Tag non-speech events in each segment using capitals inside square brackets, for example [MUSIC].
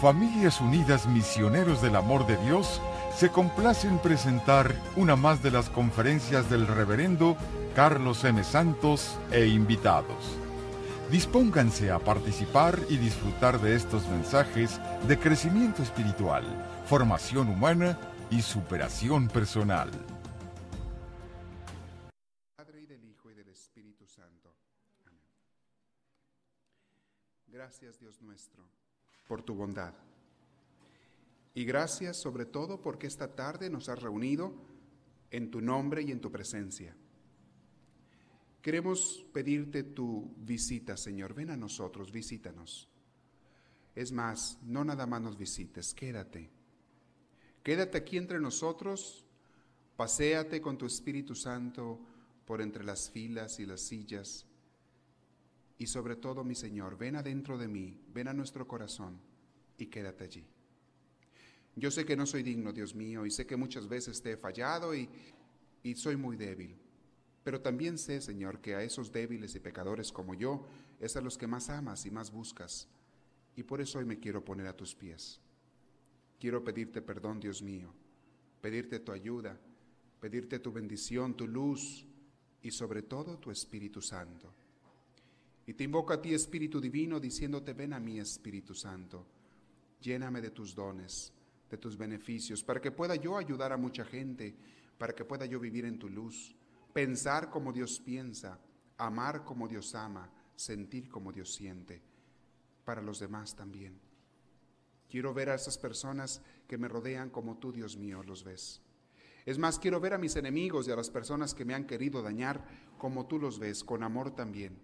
Familias Unidas Misioneros del Amor de Dios se complace en presentar una más de las conferencias del reverendo Carlos M. Santos e invitados. Dispónganse a participar y disfrutar de estos mensajes de crecimiento espiritual, formación humana y superación personal. Padre y del Hijo y del Espíritu Santo. Amén. Gracias Dios nuestro por tu bondad. Y gracias sobre todo porque esta tarde nos has reunido en tu nombre y en tu presencia. Queremos pedirte tu visita, Señor. Ven a nosotros, visítanos. Es más, no nada más nos visites, quédate. Quédate aquí entre nosotros, paséate con tu Espíritu Santo por entre las filas y las sillas. Y sobre todo, mi Señor, ven adentro de mí, ven a nuestro corazón y quédate allí. Yo sé que no soy digno, Dios mío, y sé que muchas veces te he fallado y, y soy muy débil. Pero también sé, Señor, que a esos débiles y pecadores como yo es a los que más amas y más buscas. Y por eso hoy me quiero poner a tus pies. Quiero pedirte perdón, Dios mío, pedirte tu ayuda, pedirte tu bendición, tu luz y sobre todo tu Espíritu Santo. Y te invoco a ti, Espíritu Divino, diciéndote, ven a mí, Espíritu Santo, lléname de tus dones, de tus beneficios, para que pueda yo ayudar a mucha gente, para que pueda yo vivir en tu luz pensar como Dios piensa, amar como Dios ama, sentir como Dios siente, para los demás también. Quiero ver a esas personas que me rodean como tú, Dios mío, los ves. Es más, quiero ver a mis enemigos y a las personas que me han querido dañar como tú los ves, con amor también,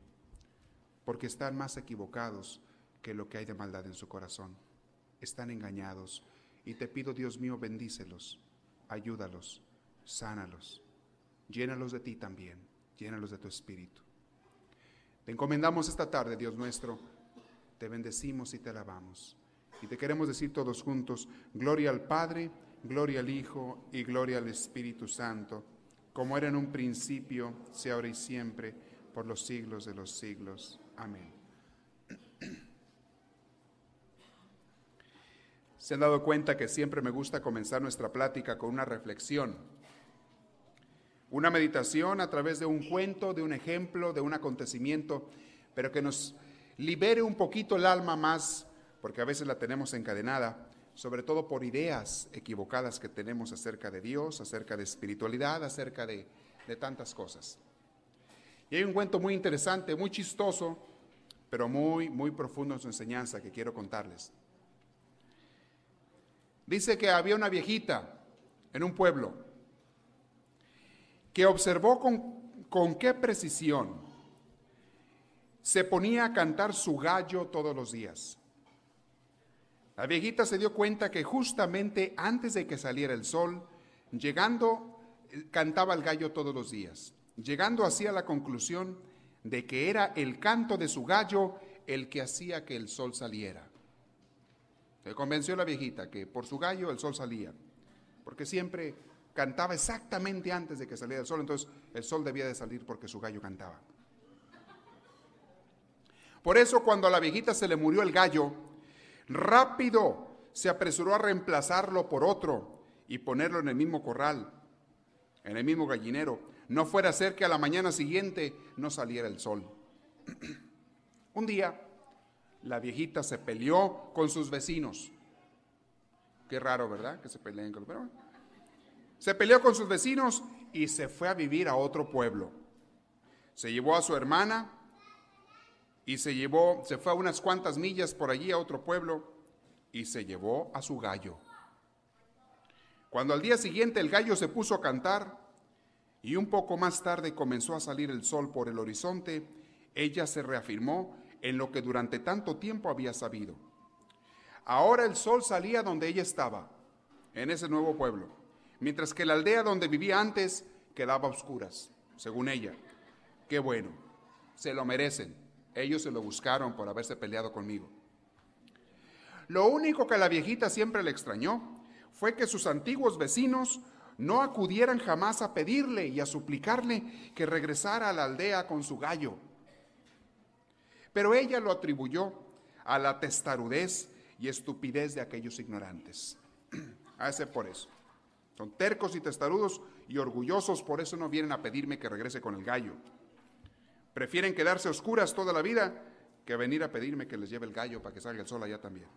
porque están más equivocados que lo que hay de maldad en su corazón. Están engañados y te pido, Dios mío, bendícelos, ayúdalos, sánalos llénalos de ti también, llénalos de tu espíritu. Te encomendamos esta tarde, Dios nuestro, te bendecimos y te alabamos. Y te queremos decir todos juntos, gloria al Padre, gloria al Hijo y gloria al Espíritu Santo, como era en un principio, sea ahora y siempre, por los siglos de los siglos. Amén. Se han dado cuenta que siempre me gusta comenzar nuestra plática con una reflexión una meditación a través de un cuento, de un ejemplo, de un acontecimiento, pero que nos libere un poquito el alma más, porque a veces la tenemos encadenada, sobre todo por ideas equivocadas que tenemos acerca de Dios, acerca de espiritualidad, acerca de, de tantas cosas. Y hay un cuento muy interesante, muy chistoso, pero muy, muy profundo en su enseñanza que quiero contarles. Dice que había una viejita en un pueblo que observó con, qué precisión se ponía a cantar su gallo todos los días. La viejita se dio cuenta que justamente antes de que saliera el sol, llegando, cantaba el gallo todos los días, llegando así a la conclusión de que era el canto de su gallo el que hacía que el sol saliera. Se convenció la viejita que por su gallo el sol salía, porque siempre cantaba exactamente antes de que saliera el sol, entonces el sol debía de salir porque su gallo cantaba. Por eso cuando a la viejita se le murió el gallo, rápido se apresuró a reemplazarlo por otro y ponerlo en el mismo corral, en el mismo gallinero. No fuera a ser que a la mañana siguiente no saliera el sol. [CLEARS THROAT] Un día, la viejita se peleó con sus vecinos. Qué raro, ¿verdad? Que se peleen con los se peleó con sus vecinos y se fue a vivir a otro pueblo. Se llevó a su hermana y se llevó, se fue a unas cuantas millas por allí a otro pueblo y se llevó a su gallo. Cuando al día siguiente el gallo se puso a cantar y un poco más tarde comenzó a salir el sol por el horizonte, ella se reafirmó en lo que durante tanto tiempo había sabido. Ahora el sol salía donde ella estaba, en ese nuevo pueblo mientras que la aldea donde vivía antes quedaba a oscuras, según ella. Qué bueno, se lo merecen. Ellos se lo buscaron por haberse peleado conmigo. Lo único que la viejita siempre le extrañó fue que sus antiguos vecinos no acudieran jamás a pedirle y a suplicarle que regresara a la aldea con su gallo. Pero ella lo atribuyó a la testarudez y estupidez de aquellos ignorantes. [CLEARS THROAT] Hace por eso. Son tercos y testarudos y orgullosos, por eso no vienen a pedirme que regrese con el gallo. Prefieren quedarse oscuras toda la vida que venir a pedirme que les lleve el gallo para que salga el sol allá también.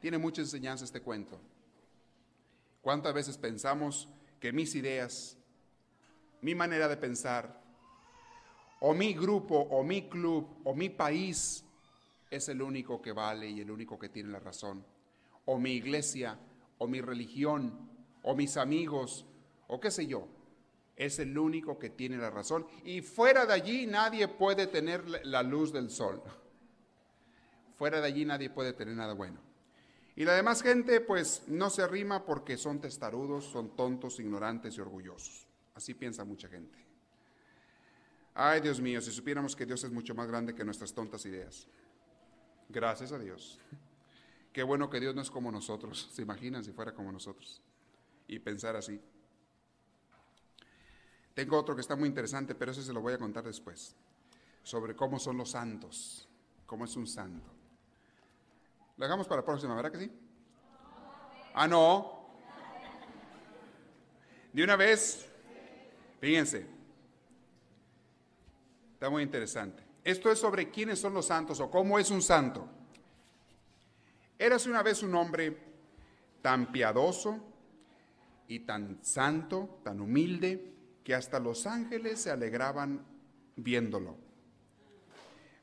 Tiene mucha enseñanza este cuento. ¿Cuántas veces pensamos que mis ideas, mi manera de pensar, o mi grupo, o mi club, o mi país es el único que vale y el único que tiene la razón? O mi iglesia, o mi religión, o mis amigos, o qué sé yo, es el único que tiene la razón. Y fuera de allí nadie puede tener la luz del sol. Fuera de allí nadie puede tener nada bueno. Y la demás gente pues no se arrima porque son testarudos, son tontos, ignorantes y orgullosos. Así piensa mucha gente. Ay Dios mío, si supiéramos que Dios es mucho más grande que nuestras tontas ideas. Gracias a Dios. Qué bueno que Dios no es como nosotros. [LAUGHS] ¿Se imaginan si fuera como nosotros? Y pensar así. Tengo otro que está muy interesante, pero ese se lo voy a contar después. Sobre cómo son los santos. Cómo es un santo. Lo hagamos para la próxima, ¿verdad que sí? Ah, no. De una vez, fíjense. Está muy interesante. Esto es sobre quiénes son los santos o cómo es un santo. Érase una vez un hombre tan piadoso y tan santo, tan humilde, que hasta los ángeles se alegraban viéndolo.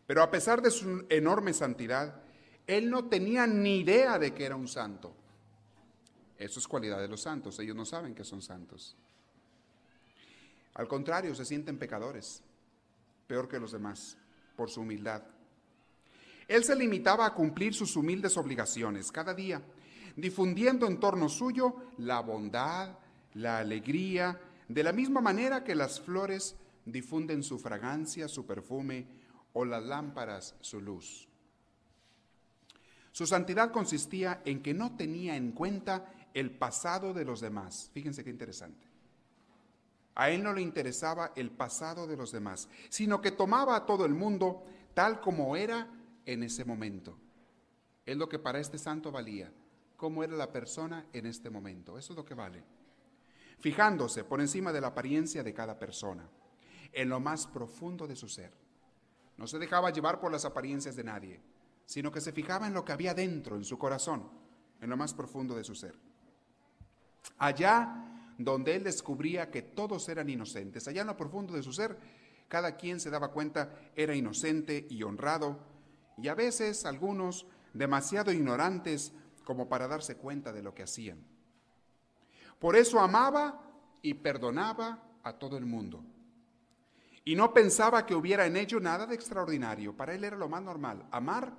Pero a pesar de su enorme santidad, él no tenía ni idea de que era un santo. Eso es cualidad de los santos, ellos no saben que son santos. Al contrario, se sienten pecadores, peor que los demás, por su humildad. Él se limitaba a cumplir sus humildes obligaciones cada día, difundiendo en torno suyo la bondad, la alegría, de la misma manera que las flores difunden su fragancia, su perfume, o las lámparas su luz. Su santidad consistía en que no tenía en cuenta el pasado de los demás. Fíjense qué interesante. A él no le interesaba el pasado de los demás, sino que tomaba a todo el mundo tal como era en ese momento. Es lo que para este santo valía, cómo era la persona en este momento. Eso es lo que vale. Fijándose por encima de la apariencia de cada persona, en lo más profundo de su ser. No se dejaba llevar por las apariencias de nadie sino que se fijaba en lo que había dentro, en su corazón, en lo más profundo de su ser. Allá donde él descubría que todos eran inocentes, allá en lo profundo de su ser, cada quien se daba cuenta era inocente y honrado, y a veces algunos demasiado ignorantes como para darse cuenta de lo que hacían. Por eso amaba y perdonaba a todo el mundo. Y no pensaba que hubiera en ello nada de extraordinario. Para él era lo más normal, amar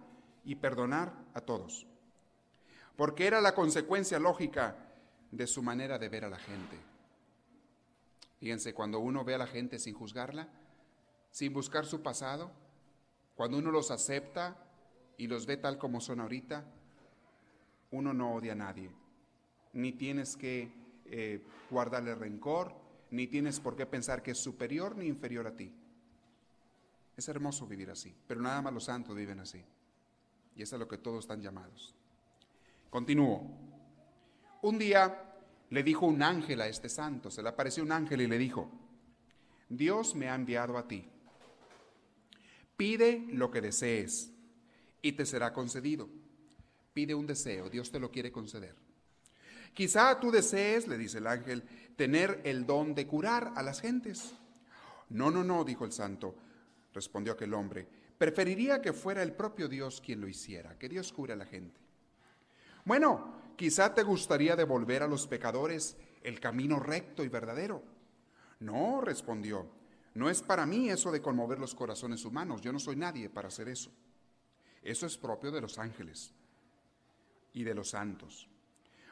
y perdonar a todos, porque era la consecuencia lógica de su manera de ver a la gente. Fíjense, cuando uno ve a la gente sin juzgarla, sin buscar su pasado, cuando uno los acepta y los ve tal como son ahorita, uno no odia a nadie, ni tienes que eh, guardarle rencor, ni tienes por qué pensar que es superior ni inferior a ti. Es hermoso vivir así, pero nada más los santos viven así. Y es a lo que todos están llamados. Continúo. Un día le dijo un ángel a este santo, se le apareció un ángel y le dijo, Dios me ha enviado a ti. Pide lo que desees y te será concedido. Pide un deseo, Dios te lo quiere conceder. Quizá tú desees, le dice el ángel, tener el don de curar a las gentes. No, no, no, dijo el santo, respondió aquel hombre Preferiría que fuera el propio Dios quien lo hiciera, que Dios cure a la gente. Bueno, quizá te gustaría devolver a los pecadores el camino recto y verdadero. No, respondió, no es para mí eso de conmover los corazones humanos, yo no soy nadie para hacer eso. Eso es propio de los ángeles y de los santos.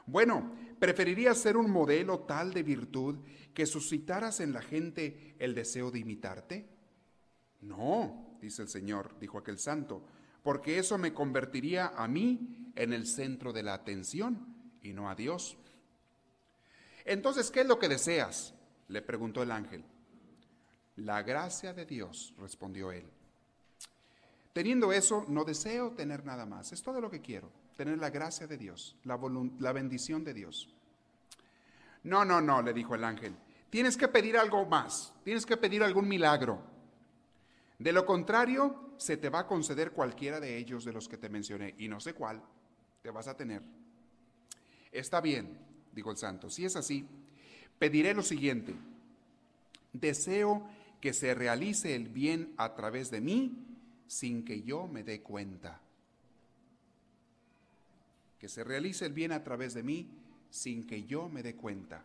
Bueno, preferiría ser un modelo tal de virtud que suscitaras en la gente el deseo de imitarte. No, dice el Señor, dijo aquel santo, porque eso me convertiría a mí en el centro de la atención y no a Dios. Entonces, ¿qué es lo que deseas? le preguntó el ángel. La gracia de Dios, respondió él. Teniendo eso, no deseo tener nada más. Es todo lo que quiero, tener la gracia de Dios, la, la bendición de Dios. No, no, no, le dijo el ángel. Tienes que pedir algo más, tienes que pedir algún milagro. De lo contrario, se te va a conceder cualquiera de ellos de los que te mencioné, y no sé cuál te vas a tener. Está bien, dijo el santo, si es así, pediré lo siguiente. Deseo que se realice el bien a través de mí sin que yo me dé cuenta. Que se realice el bien a través de mí sin que yo me dé cuenta.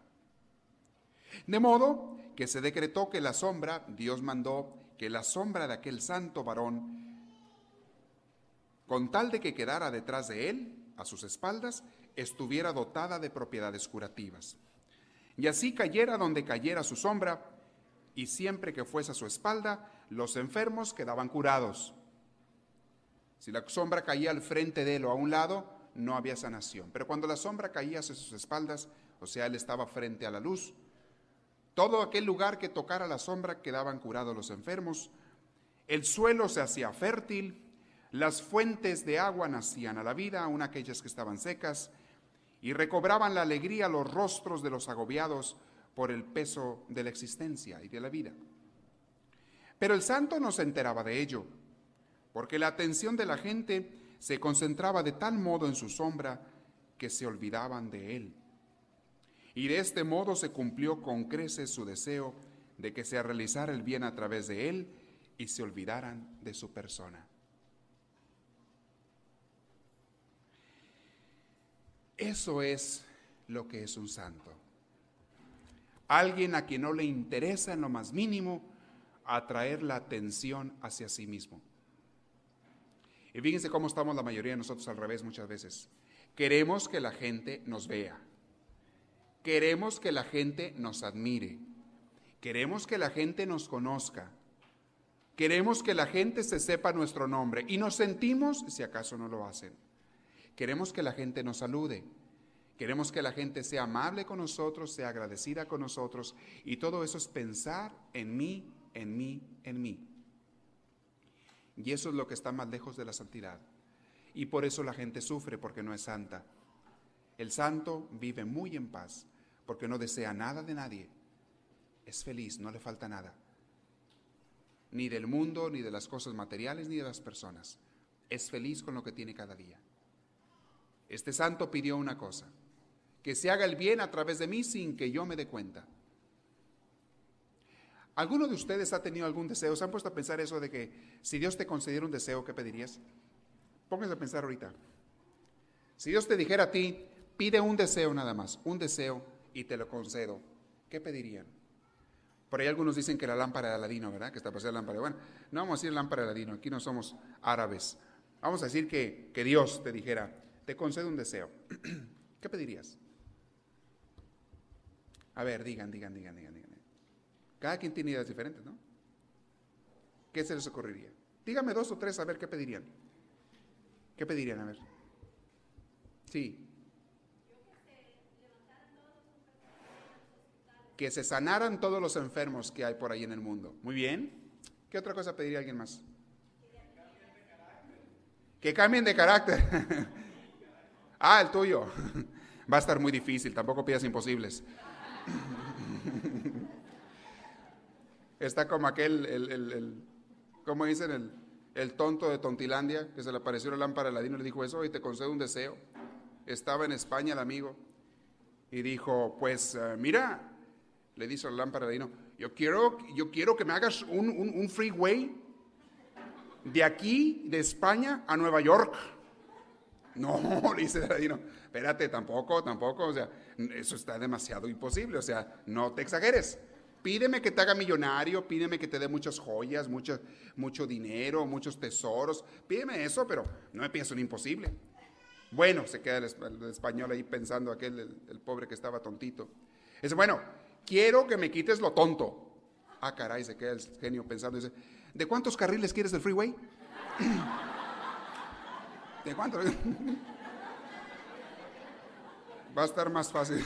De modo que se decretó que la sombra, Dios mandó que la sombra de aquel santo varón, con tal de que quedara detrás de él, a sus espaldas, estuviera dotada de propiedades curativas. Y así cayera donde cayera su sombra, y siempre que fuese a su espalda, los enfermos quedaban curados. Si la sombra caía al frente de él o a un lado, no había sanación. Pero cuando la sombra caía hacia sus espaldas, o sea, él estaba frente a la luz, todo aquel lugar que tocara la sombra quedaban curados los enfermos, el suelo se hacía fértil, las fuentes de agua nacían a la vida, aun aquellas que estaban secas, y recobraban la alegría los rostros de los agobiados por el peso de la existencia y de la vida. Pero el santo no se enteraba de ello, porque la atención de la gente se concentraba de tal modo en su sombra que se olvidaban de él. Y de este modo se cumplió con creces su deseo de que se realizara el bien a través de él y se olvidaran de su persona. Eso es lo que es un santo. Alguien a quien no le interesa en lo más mínimo atraer la atención hacia sí mismo. Y fíjense cómo estamos la mayoría de nosotros al revés muchas veces. Queremos que la gente nos vea. Queremos que la gente nos admire. Queremos que la gente nos conozca. Queremos que la gente se sepa nuestro nombre. Y nos sentimos, si acaso no lo hacen, Queremos que la gente nos salude. Queremos que la gente sea amable con nosotros, sea agradecida con nosotros. Y todo eso es pensar en mí, en mí, en mí. Y eso es lo que está más lejos de la santidad. Y por eso la gente sufre porque no es santa. El santo vive muy en paz porque no desea nada de nadie. Es feliz, no le falta nada. Ni del mundo, ni de las cosas materiales, ni de las personas. Es feliz con lo que tiene cada día. Este santo pidió una cosa, que se haga el bien a través de mí sin que yo me dé cuenta. ¿Alguno de ustedes ha tenido algún deseo? ¿Se han puesto a pensar eso de que si Dios te concediera un deseo, ¿qué pedirías? Pónganse a pensar ahorita. Si Dios te dijera a ti, pide un deseo nada más, un deseo y te lo concedo, ¿qué pedirían? Por ahí algunos dicen que la lámpara de Aladino, ¿verdad? Que está pasando la lámpara. Bueno, no vamos a decir lámpara de Aladino, aquí no somos árabes. Vamos a decir que, que Dios te dijera, te concedo un deseo. [CLEARS THROAT] ¿Qué pedirías? A ver, digan, digan, digan, digan, digan. Cada quien tiene ideas diferentes, ¿no? ¿Qué se les ocurriría? Dígame dos o tres a ver qué pedirían. ¿Qué pedirían? A ver. Sí. Que se sanaran todos los enfermos que hay por ahí en el mundo. Muy bien. ¿Qué otra cosa pediría alguien más? Que cambien de carácter. [LAUGHS] Ah, el tuyo. [LAUGHS] Va a estar muy difícil, tampoco pidas imposibles. [LAUGHS] Está como aquel, el, el, ¿cómo dicen? El, tonto de Tontilandia, que se le apareció la lámpara de Ladino y le dijo eso, y te concedo un deseo. Estaba en España el amigo y dijo, pues eh, mira, le dice la lámpara de Ladino, yo quiero, yo quiero que me hagas un, un, un freeway de aquí, de España, a Nueva York. No, [LAUGHS] le dice Ladino, espérate, tampoco, tampoco, o sea, eso está demasiado imposible, o sea, no te exageres. Pídeme que te haga millonario, pídeme que te dé muchas joyas, mucho, mucho dinero, muchos tesoros, pídeme eso, pero no me pienso un imposible. Bueno, se queda el, español ahí pensando aquel, el, pobre que estaba tontito. Dice, bueno, quiero que me quites lo tonto. Ah, caray, se queda el genio pensando, dice, ¿de cuántos carriles quieres del freeway? [CLEARS THROAT] ¿De cuánto? [LAUGHS] Va a estar más fácil. [LAUGHS]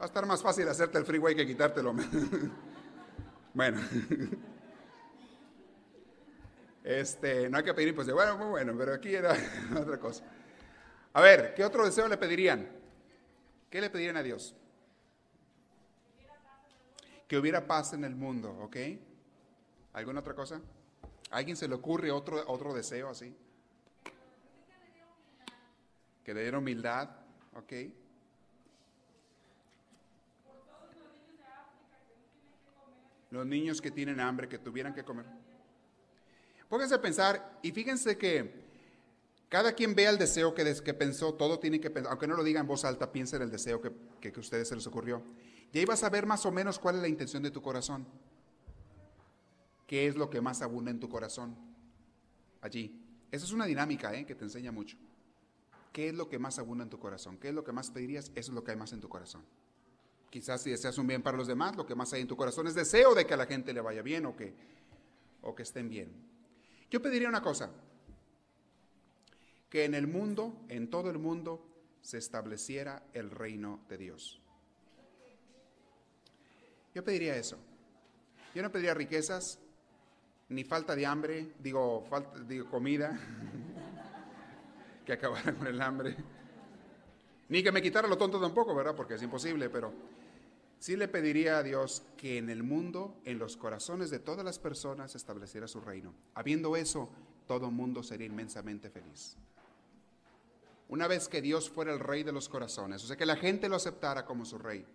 Va a estar más fácil hacerte el freeway que quitártelo. [LAUGHS] Bueno. Este, no hay que pedir pues bueno, muy bueno, pero aquí era otra cosa. A ver, ¿qué otro deseo le pedirían? ¿Qué le pedirían a Dios? Que hubiera paz en el mundo, ¿ok? ¿Alguna otra cosa? ¿A alguien se le ocurre otro, otro deseo así? Que le diera humildad, ¿ok? Los niños que tienen hambre, que tuvieran que comer. Pónganse a pensar y fíjense que cada quien vea el deseo que, que pensó, todo tiene que pensar, aunque no lo diga en voz alta, piensen el deseo que, que, a ustedes se les ocurrió. Y ahí vas a ver más o menos cuál es la intención de tu corazón. ¿Qué es lo que más abunda en tu corazón? Allí. Esa es una dinámica ¿eh? que te enseña mucho. ¿Qué es lo que más abunda en tu corazón? ¿Qué es lo que más pedirías? Eso es lo que hay más en tu corazón. Quizás si deseas un bien para los demás, lo que más hay en tu corazón es deseo de que a la gente le vaya bien o que, o que estén bien. Yo pediría una cosa, que en el mundo, en todo el mundo, se estableciera el reino de Dios. Yo pediría eso. Yo no pediría riquezas, ni falta de hambre, digo, falta, digo comida, [LAUGHS] que acabara con el hambre, ni que me quitara lo tonto tampoco, ¿verdad? Porque es imposible, pero sí le pediría a Dios que en el mundo, en los corazones de todas las personas, estableciera su reino. Habiendo eso, todo mundo sería inmensamente feliz. Una vez que Dios fuera el rey de los corazones, o sea, que la gente lo aceptara como su rey,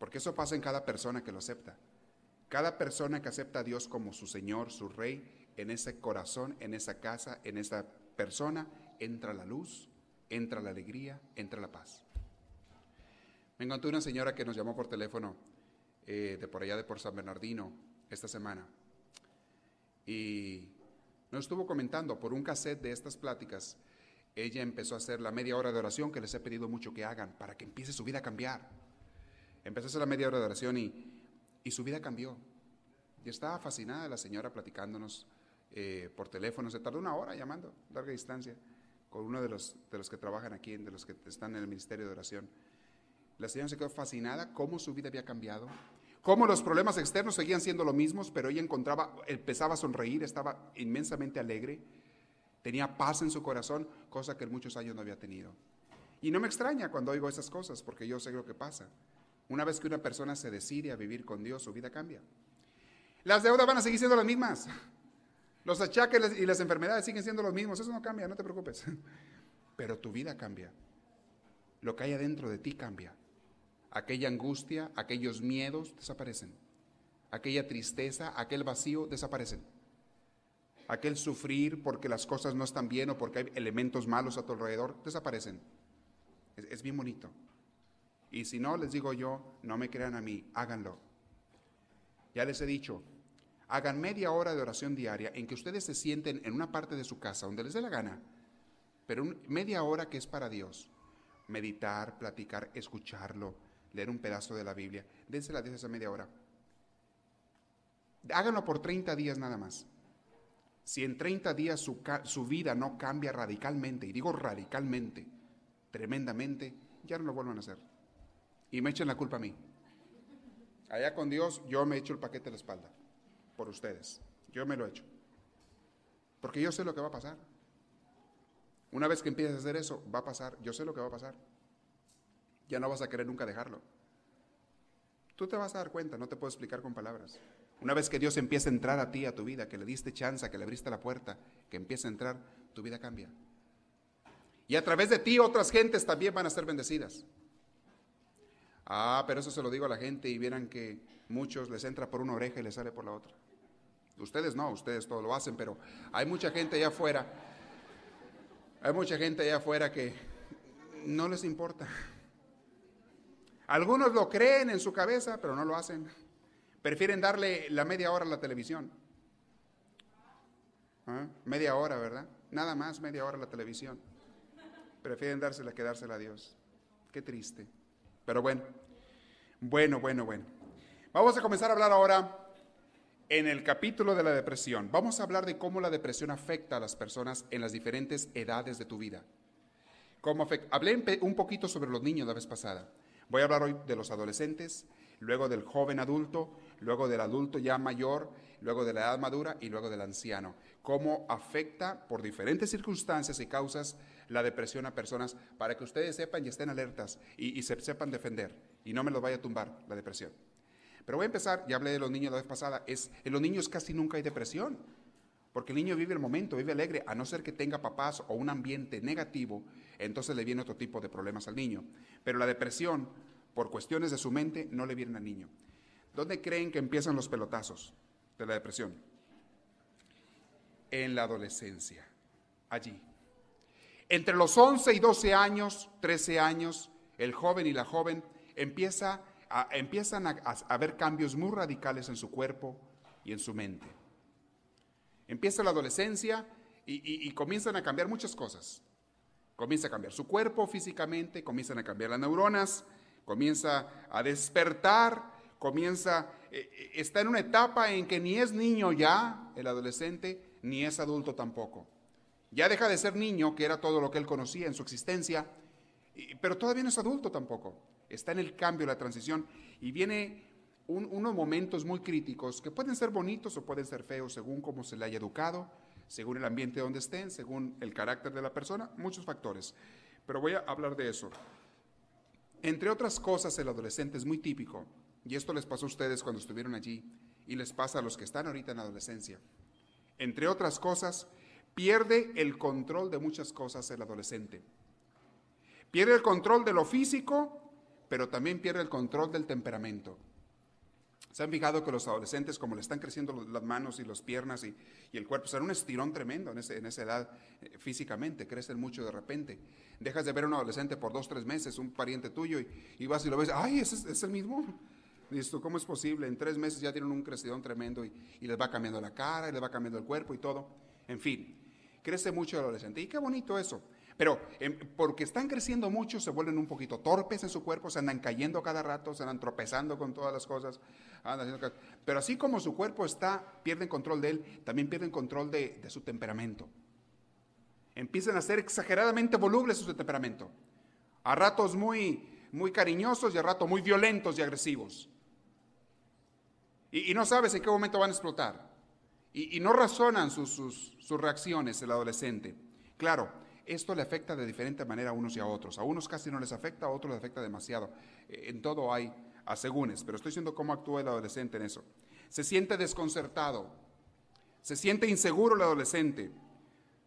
porque eso pasa en cada persona que lo acepta. Cada persona que acepta a Dios como su Señor, su Rey, en ese corazón, en esa casa, en esa persona, entra la luz, entra la alegría, entra la paz. Me encontré una señora que nos llamó por teléfono eh, de por allá de por San Bernardino esta semana y nos estuvo comentando por un cassette de estas pláticas. Ella empezó a hacer la media hora de oración que les he pedido mucho que hagan para que empiece su vida a cambiar. Empezó a hacer la media hora de oración y y su vida cambió. Y estaba fascinada la señora platicándonos eh, por teléfono. Se tardó una hora llamando, larga distancia, con uno de los, de los que trabajan aquí, de los que están en el Ministerio de Oración. La señora se quedó fascinada cómo su vida había cambiado, cómo los problemas externos seguían siendo los mismos, pero ella encontraba, empezaba a sonreír, estaba inmensamente alegre, tenía paz en su corazón, cosa que en muchos años no había tenido. Y no me extraña cuando oigo esas cosas, porque yo sé lo que pasa. Una vez que una persona se decide a vivir con Dios, su vida cambia. Las deudas van a seguir siendo las mismas. Los achaques y las enfermedades siguen siendo los mismos. Eso no cambia, no te preocupes. Pero tu vida cambia. Lo que hay adentro de ti cambia. Aquella angustia, aquellos miedos desaparecen. Aquella tristeza, aquel vacío desaparecen. Aquel sufrir porque las cosas no están bien o porque hay elementos malos a tu alrededor desaparecen. Es, es bien bonito. Y si no, les digo yo, no me crean a mí, háganlo. Ya les he dicho, hagan media hora de oración diaria en que ustedes se sienten en una parte de su casa, donde les dé la gana, pero media hora que es para Dios. Meditar, platicar, escucharlo, leer un pedazo de la Biblia. Dénsela de esa media hora. Háganlo por 30 días nada más. Si en 30 días su, su vida no cambia radicalmente, y digo radicalmente, tremendamente, ya no lo vuelvan a hacer y me echen la culpa a mí. Allá con Dios yo me echo el paquete de la espalda por ustedes. Yo me lo echo. Porque yo sé lo que va a pasar. Una vez que empieces a hacer eso, va a pasar. Yo sé lo que va a pasar. Ya no vas a querer nunca dejarlo. Tú te vas a dar cuenta, no te puedo explicar con palabras. Una vez que Dios empieza a entrar a ti, a tu vida, que le diste chance, que le abriste la puerta, que empieza a entrar, tu vida cambia. Y a través de ti otras gentes también van a ser bendecidas. Ah, pero eso se lo digo a la gente y vieran que muchos les entra por una oreja y les sale por la otra. Ustedes no, ustedes todo lo hacen, pero hay mucha gente allá afuera, hay mucha gente allá afuera que no les importa. Algunos lo creen en su cabeza, pero no lo hacen. Prefieren darle la media hora a la televisión. ¿Ah? Media hora, ¿verdad? Nada más media hora a la televisión. Prefieren dársela que dársela a Dios. Qué triste. Pero bueno, bueno, bueno, bueno. Vamos a comenzar a hablar ahora en el capítulo de la depresión. Vamos a hablar de cómo la depresión afecta a las personas en las diferentes edades de tu vida. Cómo Hablé un poquito sobre los niños la vez pasada. Voy a hablar hoy de los adolescentes, luego del joven adulto, luego del adulto ya mayor, luego de la edad madura y luego del anciano. cómo afecta por diferentes circunstancias y causas la depresión a personas, para que ustedes sepan y estén alertas y, se sepan defender y no me lo vaya a tumbar la depresión. Pero voy a empezar, ya hablé de los niños la vez pasada, es, en los niños casi nunca hay depresión, porque el niño vive el momento, vive alegre, a no ser que tenga papás o un ambiente negativo, entonces le viene otro tipo de problemas al niño. Pero la depresión, por cuestiones de su mente, no le viene al niño. ¿Dónde creen que empiezan los pelotazos de la depresión? En la adolescencia, allí. Entre los 11 y 12 años, 13 años, el joven y la joven empieza empiezan a, ver cambios muy radicales en su cuerpo y en su mente. Empieza la adolescencia y, y comienzan a cambiar muchas cosas. Comienza a cambiar su cuerpo físicamente, comienzan a cambiar las neuronas, comienza a despertar, comienza, eh, eh, está en una etapa en que ni es niño ya, el adolescente, ni es adulto tampoco. Ya deja de ser niño, que era todo lo que él conocía en su existencia, pero todavía no es adulto tampoco. Está en el cambio, la transición, y viene unos momentos muy críticos que pueden ser bonitos o pueden ser feos según cómo se le haya educado, según el ambiente donde estén, según el carácter de la persona, muchos factores. Pero voy a hablar de eso. Entre otras cosas, el adolescente es muy típico, y esto les pasó a ustedes cuando estuvieron allí, y les pasa a los que están ahorita en adolescencia. Entre otras cosas, pierde el control de muchas cosas el adolescente. Pierde el control de lo físico, pero también pierde el control del temperamento. Se han fijado que los adolescentes, como le están creciendo las manos y las piernas y, el cuerpo, son un estirón tremendo en, esa edad eh, físicamente, crecen mucho de repente. Dejas de ver a un adolescente por dos, tres meses, un pariente tuyo, y, vas y lo ves, ¡ay, es, es el mismo! Dices ¿cómo es posible? En tres meses ya tienen un crecidón tremendo y, y les va cambiando la cara, y les va cambiando el cuerpo y todo. En fin, crece mucho el adolescente. Y qué bonito eso. Pero em, porque están creciendo mucho, se vuelven un poquito torpes en su cuerpo, se andan cayendo cada rato, se andan tropezando con todas las cosas. pero así como su cuerpo está, pierden control de él, también pierden control de, su temperamento. Empiezan a ser exageradamente volubles su temperamento. A ratos muy, muy cariñosos y a ratos muy violentos y agresivos. Y, no sabes en qué momento van a explotar. Y, no razonan sus, reacciones el adolescente. Claro, esto le afecta de diferente manera a unos y a otros. A unos casi no les afecta, a otros les afecta demasiado. Eh, en todo hay asegúnes, pero estoy diciendo cómo actúa el adolescente en eso. Se siente desconcertado, se siente inseguro el adolescente,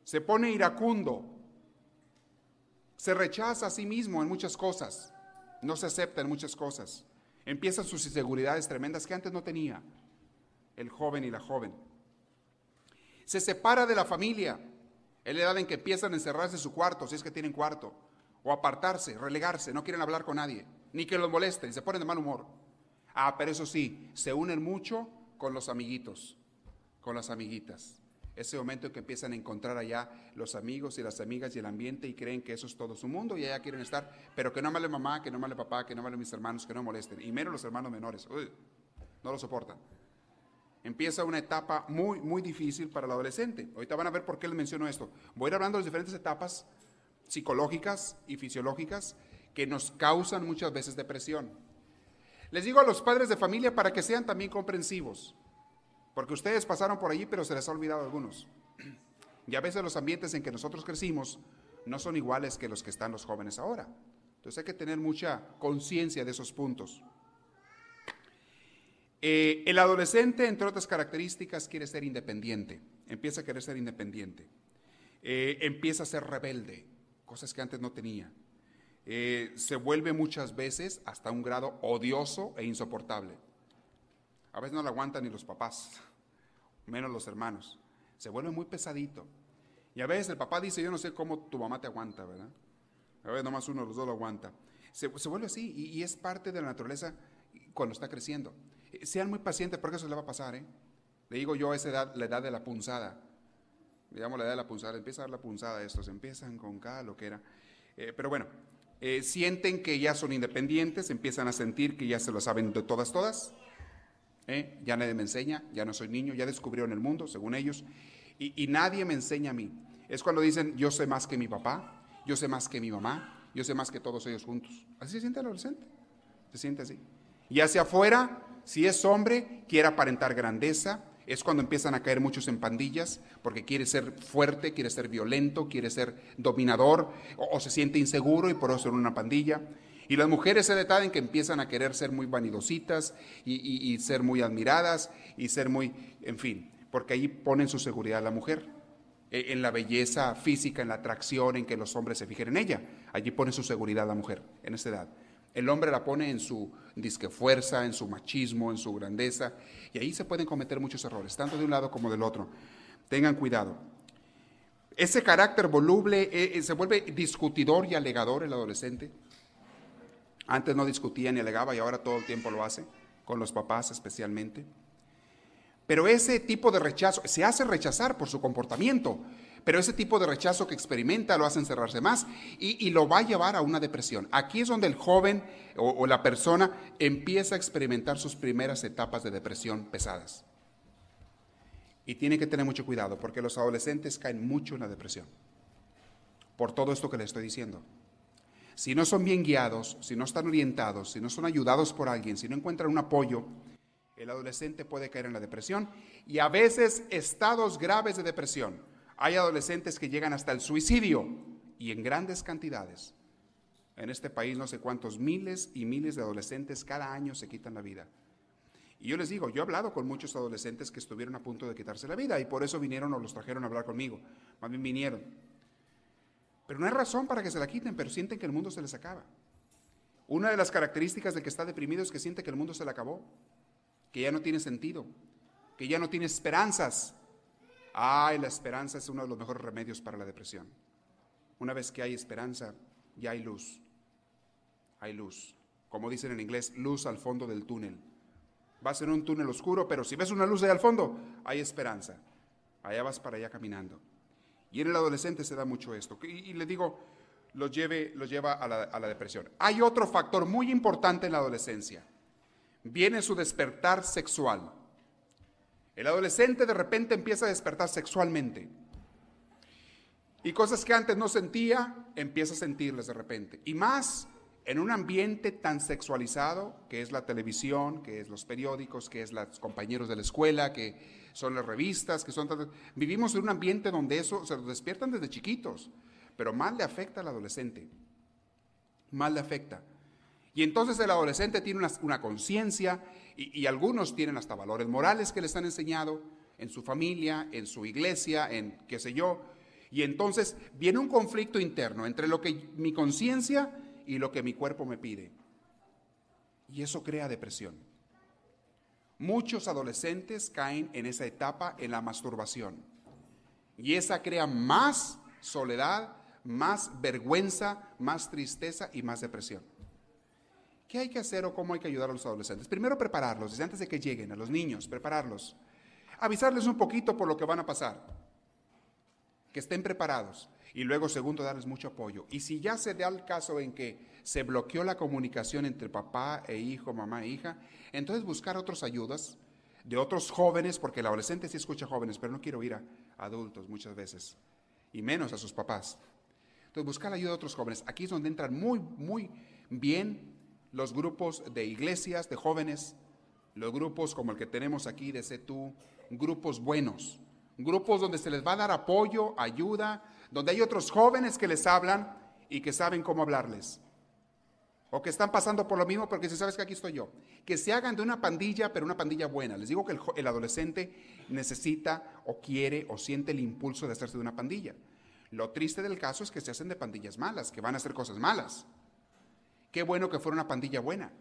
se pone iracundo, se rechaza a sí mismo en muchas cosas, no se acepta en muchas cosas. Empiezan sus inseguridades tremendas que antes no tenía el joven y la joven. Se separa de la familia, es la edad en que empiezan a encerrarse en su cuarto, si es que tienen cuarto, o apartarse, relegarse, no quieren hablar con nadie, ni que los molesten, se ponen de mal humor. Ah, pero eso sí, se unen mucho con los amiguitos, con las amiguitas. Ese momento en que empiezan a encontrar allá los amigos y las amigas y el ambiente y creen que eso es todo su mundo y allá quieren estar, pero que no male mamá, que no male papá, que no male mis hermanos, que no molesten, y menos los hermanos menores. no lo soportan empieza una etapa muy, muy difícil para el adolescente. Ahorita van a ver por qué les menciono esto. Voy a ir hablando de las diferentes etapas psicológicas y fisiológicas que nos causan muchas veces depresión. Les digo a los padres de familia para que sean también comprensivos, porque ustedes pasaron por allí, pero se les ha olvidado algunos. Y a veces los ambientes en que nosotros crecimos no son iguales que los que están los jóvenes ahora. Entonces hay que tener mucha conciencia de esos puntos. Eh, el adolescente, entre otras características, quiere ser independiente, empieza a querer ser independiente, eh, empieza a ser rebelde, cosas que antes no tenía. Eh, se vuelve muchas veces hasta un grado odioso e insoportable. A veces no lo aguantan ni los papás, menos los hermanos. Se vuelve muy pesadito. Y a veces el papá dice, yo no sé cómo tu mamá te aguanta, ¿verdad? A veces nomás uno de los dos lo aguanta. Se, vuelve así y es parte de la naturaleza cuando está creciendo. Sean muy pacientes porque eso le va a pasar. ¿eh? Le digo yo a esa edad, la edad de la punzada. Digamos la edad de la punzada. Empieza a dar la punzada estos, empiezan con cada lo que era. Eh, pero bueno, eh, sienten que ya son independientes, empiezan a sentir que ya se lo saben de todas, todas. ¿eh? Ya nadie me enseña, ya no soy niño, ya descubrieron el mundo, según ellos. Y, y nadie me enseña a mí. Es cuando dicen, yo sé más que mi papá, yo sé más que mi mamá, yo sé más que todos ellos juntos. Así se siente el adolescente. Se siente así. Y hacia afuera si es hombre, quiere aparentar grandeza, es cuando empiezan a caer muchos en pandillas, porque quiere ser fuerte, quiere ser violento, quiere ser dominador, o, se siente inseguro y por eso en una pandilla. Y las mujeres se detalle que empiezan a querer ser muy vanidositas y, ser muy admiradas y ser muy, en fin, porque ahí ponen su seguridad la mujer, e, en la belleza física, en la atracción, en que los hombres se fijen en ella. Allí pone su seguridad la mujer, en esa edad. El hombre la pone en su disque fuerza, en su machismo, en su grandeza, y ahí se pueden cometer muchos errores, tanto de un lado como del otro. Tengan cuidado. Ese carácter voluble eh, eh, se vuelve discutidor y alegador el adolescente. Antes no discutía ni alegaba y ahora todo el tiempo lo hace, con los papás especialmente. Pero ese tipo de rechazo se hace rechazar por su comportamiento, pero ese tipo de rechazo que experimenta lo hace encerrarse más y, lo va a llevar a una depresión. Aquí es donde el joven o, la persona empieza a experimentar sus primeras etapas de depresión pesadas. Y tiene que tener mucho cuidado porque los adolescentes caen mucho en la depresión. Por todo esto que le estoy diciendo. Si no son bien guiados, si no están orientados, si no son ayudados por alguien, si no encuentran un apoyo, el adolescente puede caer en la depresión y a veces estados graves de depresión hay adolescentes que llegan hasta el suicidio y en grandes cantidades. En este país no sé cuántos miles y miles de adolescentes cada año se quitan la vida. Y yo les digo, yo he hablado con muchos adolescentes que estuvieron a punto de quitarse la vida y por eso vinieron o los trajeron a hablar conmigo. Más bien vinieron. Pero no hay razón para que se la quiten, pero sienten que el mundo se les acaba. Una de las características del que está deprimido es que siente que el mundo se le acabó, que ya no tiene sentido, que ya no tiene esperanzas, Ay, la esperanza es uno de los mejores remedios para la depresión. Una vez que hay esperanza, ya hay luz. Hay luz. Como dicen en inglés, luz al fondo del túnel. Vas en un túnel oscuro, pero si ves una luz ahí al fondo, hay esperanza. Allá vas para allá caminando. Y en el adolescente se da mucho esto. Y, le digo, lo, lleve, lo lleva a la depresión. Hay otro factor muy importante en la adolescencia. Viene su despertar sexual. El adolescente de repente empieza a despertar sexualmente. Y cosas que antes no sentía, empieza a sentirlas de repente. Y más en un ambiente tan sexualizado, que es la televisión, que es los periódicos, que es los compañeros de la escuela, que son las revistas, que son... Vivimos en un ambiente donde eso se lo despiertan desde chiquitos, pero más le afecta al adolescente. Más le afecta. Y entonces el adolescente tiene una, una conciencia y, algunos tienen hasta valores morales que les han enseñado en su familia, en su iglesia, en qué sé yo. Y entonces viene un conflicto interno entre lo que mi conciencia y lo que mi cuerpo me pide. Y eso crea depresión. Muchos adolescentes caen en esa etapa en la masturbación. Y esa crea más soledad, más vergüenza, más tristeza y más depresión. ¿Qué hay que hacer o cómo hay que ayudar a los adolescentes? Primero prepararlos, desde antes de que lleguen, a los niños, prepararlos. Avisarles un poquito por lo que van a pasar. Que estén preparados. Y luego, segundo, darles mucho apoyo. Y si ya se da el caso en que se bloqueó la comunicación entre papá e hijo, mamá e hija, entonces buscar otras ayudas de otros jóvenes, porque el adolescente sí escucha jóvenes, pero no quiero ir a adultos muchas veces, y menos a sus papás. Entonces, buscar la ayuda de otros jóvenes. Aquí es donde entran muy, muy bien los grupos de iglesias, de jóvenes, los grupos como el que tenemos aquí de CETU, grupos buenos, grupos donde se les va a dar apoyo, ayuda, donde hay otros jóvenes que les hablan y que saben cómo hablarles. O que están pasando por lo mismo porque si sabes que aquí estoy yo. Que se hagan de una pandilla, pero una pandilla buena. Les digo que el, el adolescente necesita o quiere o siente el impulso de hacerse de una pandilla. Lo triste del caso es que se hacen de pandillas malas, que van a hacer cosas malas. Qué bueno que fuera una pandilla buena.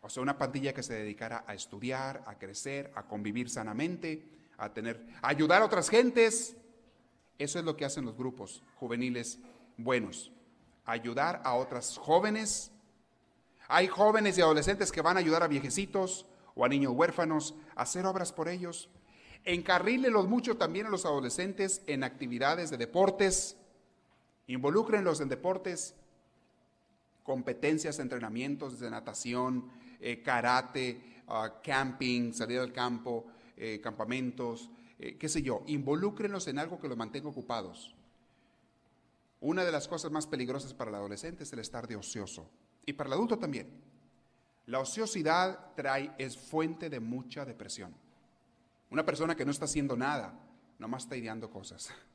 O sea, una pandilla que se dedicara a estudiar, a crecer, a convivir sanamente, a tener, a ayudar a otras gentes. Eso es lo que hacen los grupos juveniles buenos. Ayudar a otras jóvenes. Hay jóvenes y adolescentes que van a ayudar a viejecitos o a niños huérfanos a hacer obras por ellos. Encarrílenlos mucho también a los adolescentes en actividades de deportes. Involúcrenlos en deportes competencias, entrenamientos de natación, eh, karate, ah, camping, salir al campo, eh, campamentos, eh, qué sé yo, involúcrenlos en algo que los mantenga ocupados. Una de las cosas más peligrosas para el adolescente es el estar de ocioso y para el adulto también. La ociosidad es fuente de mucha depresión. Una persona que no está haciendo nada, nomás está ideando cosas. [LAUGHS]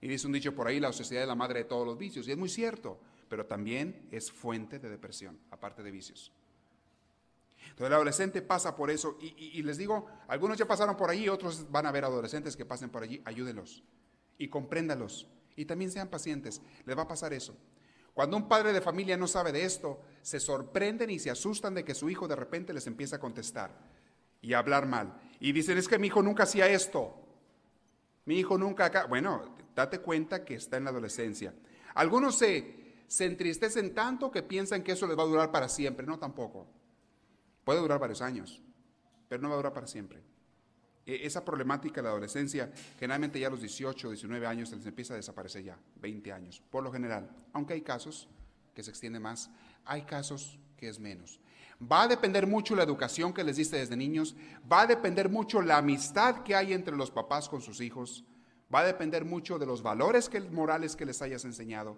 Y dice un dicho por ahí, la sociedad es la madre de todos los vicios. Y es muy cierto, pero también es fuente de depresión, aparte de vicios. Entonces el adolescente pasa por eso y, les digo, algunos ya pasaron por allí, otros van a ver adolescentes que pasen por allí, ayúdenlos y compréndalos y también sean pacientes, les va a pasar eso. Cuando un padre de familia no sabe de esto, se sorprenden y se asustan de que su hijo de repente les empieza a contestar y hablar mal. Y dicen, es que mi hijo nunca hacía esto. Mi hijo nunca acá. Bueno, date cuenta que está en la adolescencia. Algunos se, se entristecen tanto que piensan que eso les va a durar para siempre. No, tampoco. Puede durar varios años, pero no va a durar para siempre. E, esa problemática de la adolescencia, generalmente ya a los 18, 19 años se les empieza a desaparecer ya, 20 años, por lo general. Aunque hay casos que se extiende más, hay casos que es menos. Va a depender mucho la educación que les diste desde niños, va a depender mucho la amistad que hay entre los papás con sus hijos, va a depender mucho de los valores que, morales que les hayas enseñado,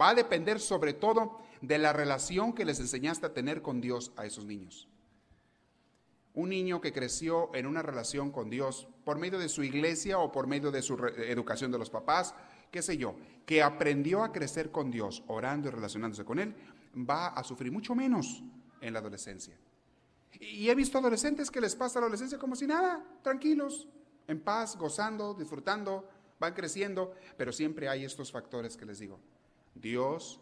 va a depender sobre todo de la relación que les enseñaste a tener con Dios a esos niños. Un niño que creció en una relación con Dios por medio de su iglesia o por medio de su educación de los papás, qué sé yo, que aprendió a crecer con Dios orando y relacionándose con Él, va a sufrir mucho menos en la adolescencia. Y he visto adolescentes que les pasa la adolescencia como si nada, tranquilos, en paz, gozando, disfrutando, van creciendo, pero siempre hay estos factores que les digo. Dios,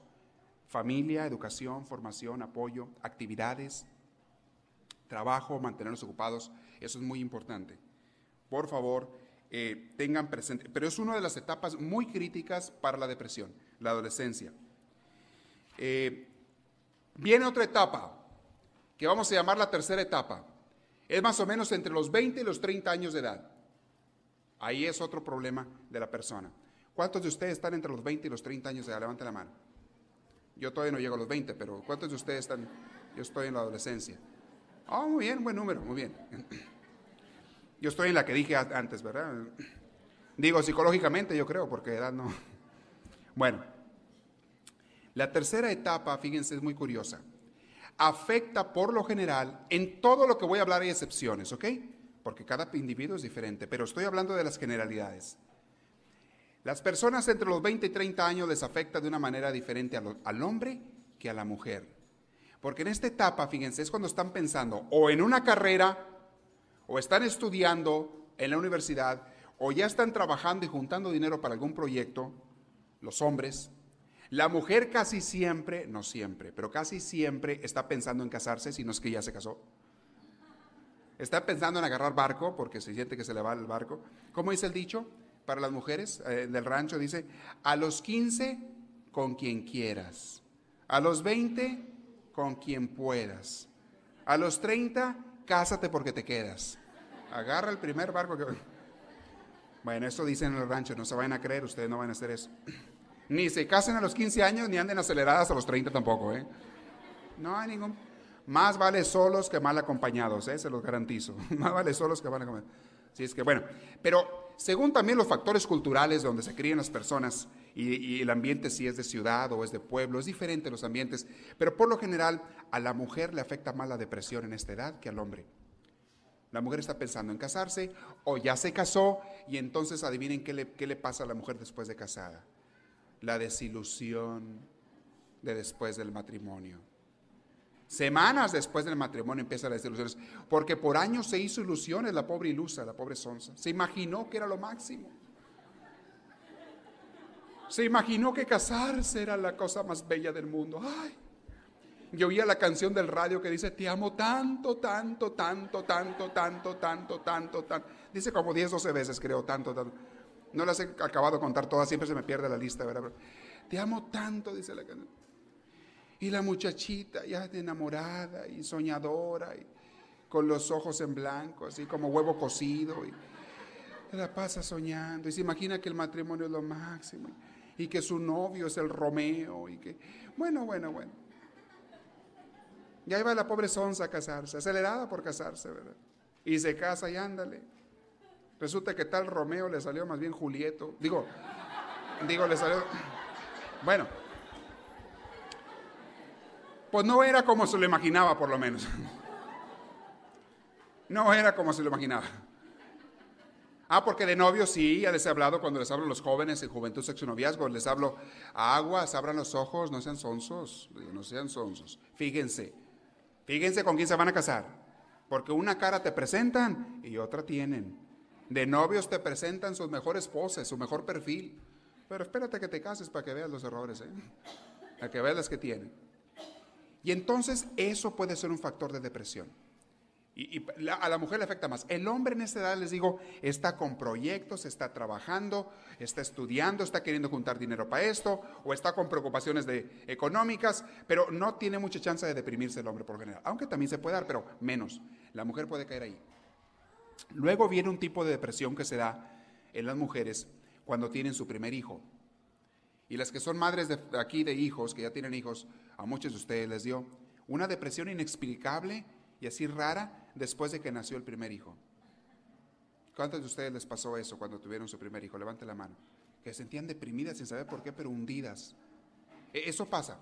familia, educación, formación, apoyo, actividades, trabajo, mantenerlos ocupados, eso es muy importante. Por favor, eh, tengan presente, pero es una de las etapas muy críticas para la depresión, la adolescencia. Eh, viene otra etapa, que vamos a llamar la tercera etapa. Es más o menos entre los 20 y los 30 años de edad. Ahí es otro problema de la persona. ¿Cuántos de ustedes están entre los 20 y los 30 años de edad? Levante la mano. Yo todavía no llego a los 20, pero ¿cuántos de ustedes están? Yo estoy en la adolescencia. Oh, muy bien, buen número, muy bien. Yo estoy en la que dije antes, ¿verdad? Digo psicológicamente, yo creo, porque edad no. Bueno, la tercera etapa, fíjense, es muy curiosa. Afecta por lo general, en todo lo que voy a hablar hay excepciones, ¿ok? Porque cada individuo es diferente, pero estoy hablando de las generalidades. Las personas entre los 20 y 30 años les afecta de una manera diferente al hombre que a la mujer. Porque en esta etapa, fíjense, es cuando están pensando o en una carrera, o están estudiando en la universidad, o ya están trabajando y juntando dinero para algún proyecto, los hombres. La mujer casi siempre, no siempre, pero casi siempre está pensando en casarse, si no es que ya se casó. Está pensando en agarrar barco porque se siente que se le va el barco. ¿Cómo dice el dicho? Para las mujeres eh, del rancho dice, a los 15 con quien quieras, a los 20 con quien puedas. A los 30, cásate porque te quedas. Agarra el primer barco que... Bueno, esto dicen en el rancho, no se vayan a creer, ustedes no van a hacer eso. [CLEARS THROAT] Ni se casen a los 15 años, ni anden aceleradas a los 30 tampoco, ¿eh? No hay ningún... Más vale solos que mal acompañados, ¿eh? se los garantizo. [LAUGHS] Más vale solos que mal acompañados. Sí, es que bueno, pero según también los factores culturales donde se crían las personas y, el ambiente si es de ciudad o es de pueblo, es diferente los ambientes, pero por lo general a la mujer le afecta más la depresión en esta edad que al hombre. La mujer está pensando en casarse o ya se casó y entonces adivinen qué le, qué le pasa a la mujer después de casada. La desilusión de después del matrimonio. Semanas después del matrimonio empiezan las desilusiones, porque por años se hizo ilusiones la pobre ilusa, la pobre sonsa. Se imaginó que era lo máximo. Se imaginó que casarse era la cosa más bella del mundo. Ay, yo oía la canción del radio que dice, te amo tanto, tanto, tanto, tanto, tanto, tanto, tanto, tanto. Dice como 10, 12 veces, creo, tanto, tanto. No las he acabado de contar todas, siempre se me pierde la lista, ¿verdad? Te amo tanto, dice la canción. Y la muchachita ya enamorada y soñadora, y con los ojos en blanco, así como huevo cocido, y la pasa soñando, y se imagina que el matrimonio es lo máximo y que su novio es el Romeo y que, bueno, bueno, bueno. Y ahí va la pobre Sonsa a casarse, acelerada por casarse, ¿verdad? Y se casa y ándale. Resulta que tal Romeo le salió más bien Julieto. Digo, digo, le salió. Bueno, pues no era como se lo imaginaba, por lo menos. [LAUGHS] No era como se lo imaginaba. Ah, porque de novios sí, ya les he hablado cuando les hablo a los jóvenes en juventud, sexo noviazgo, les hablo aguas, abran los ojos, no sean sonsos, no sean sonsos. Fíjense, fíjense con quién se van a casar, porque una cara te presentan y otra tienen. De novios te presentan sus mejores poses, su mejor perfil. Pero espérate que te cases para que veas los errores, ¿eh? para que veas las que tienen. Y entonces eso puede ser un factor de depresión. Y, a la mujer le afecta más. El hombre en esta edad, les digo, está con proyectos, está trabajando, está estudiando, está queriendo juntar dinero para esto, o está con preocupaciones de, económicas, pero no tiene mucha chance de deprimirse el hombre por general. Aunque también se puede dar, pero menos. La mujer puede caer ahí. Luego viene un tipo de depresión que se da en las mujeres cuando tienen su primer hijo. Y las que son madres de aquí de hijos, que ya tienen hijos, a muchos de ustedes les dio una depresión inexplicable y así rara después de que nació el primer hijo. ¿Cuántos de ustedes les pasó eso cuando tuvieron su primer hijo? Levante la mano. Que se sentían deprimidas sin saber por qué, pero hundidas. E, eso pasa.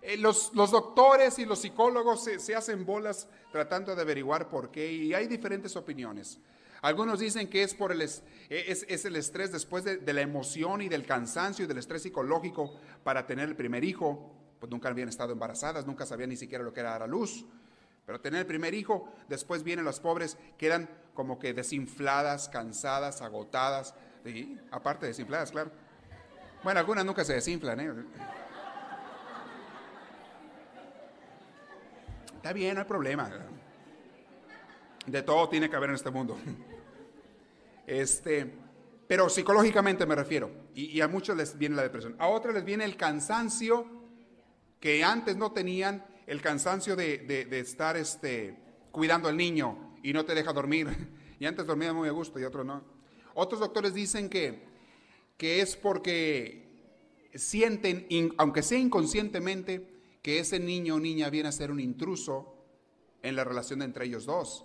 Eh, los, los, doctores y los psicólogos se, hacen bolas tratando de averiguar por qué y hay diferentes opiniones. Algunos dicen que es por el, es, es el estrés después de, de, la emoción y del cansancio y del estrés psicológico para tener el primer hijo. Pues nunca habían estado embarazadas, nunca sabían ni siquiera lo que era dar a luz. Pero tener el primer hijo, después vienen los pobres, quedan como que desinfladas, cansadas, agotadas. y Aparte desinfladas, claro. Bueno, algunas nunca se desinflan, ¿eh? Está bien, no hay problema. De todo tiene que haber en este mundo. Este, pero psicológicamente me refiero. Y, a muchos les viene la depresión. A otros les viene el cansancio que antes no tenían el cansancio de, estar este, cuidando al niño y no te deja dormir. [LAUGHS] Y antes dormía muy a gusto y otros no. Otros doctores dicen que, que es porque sienten, aunque sea inconscientemente, que ese niño o niña viene a ser un intruso en la relación entre ellos dos.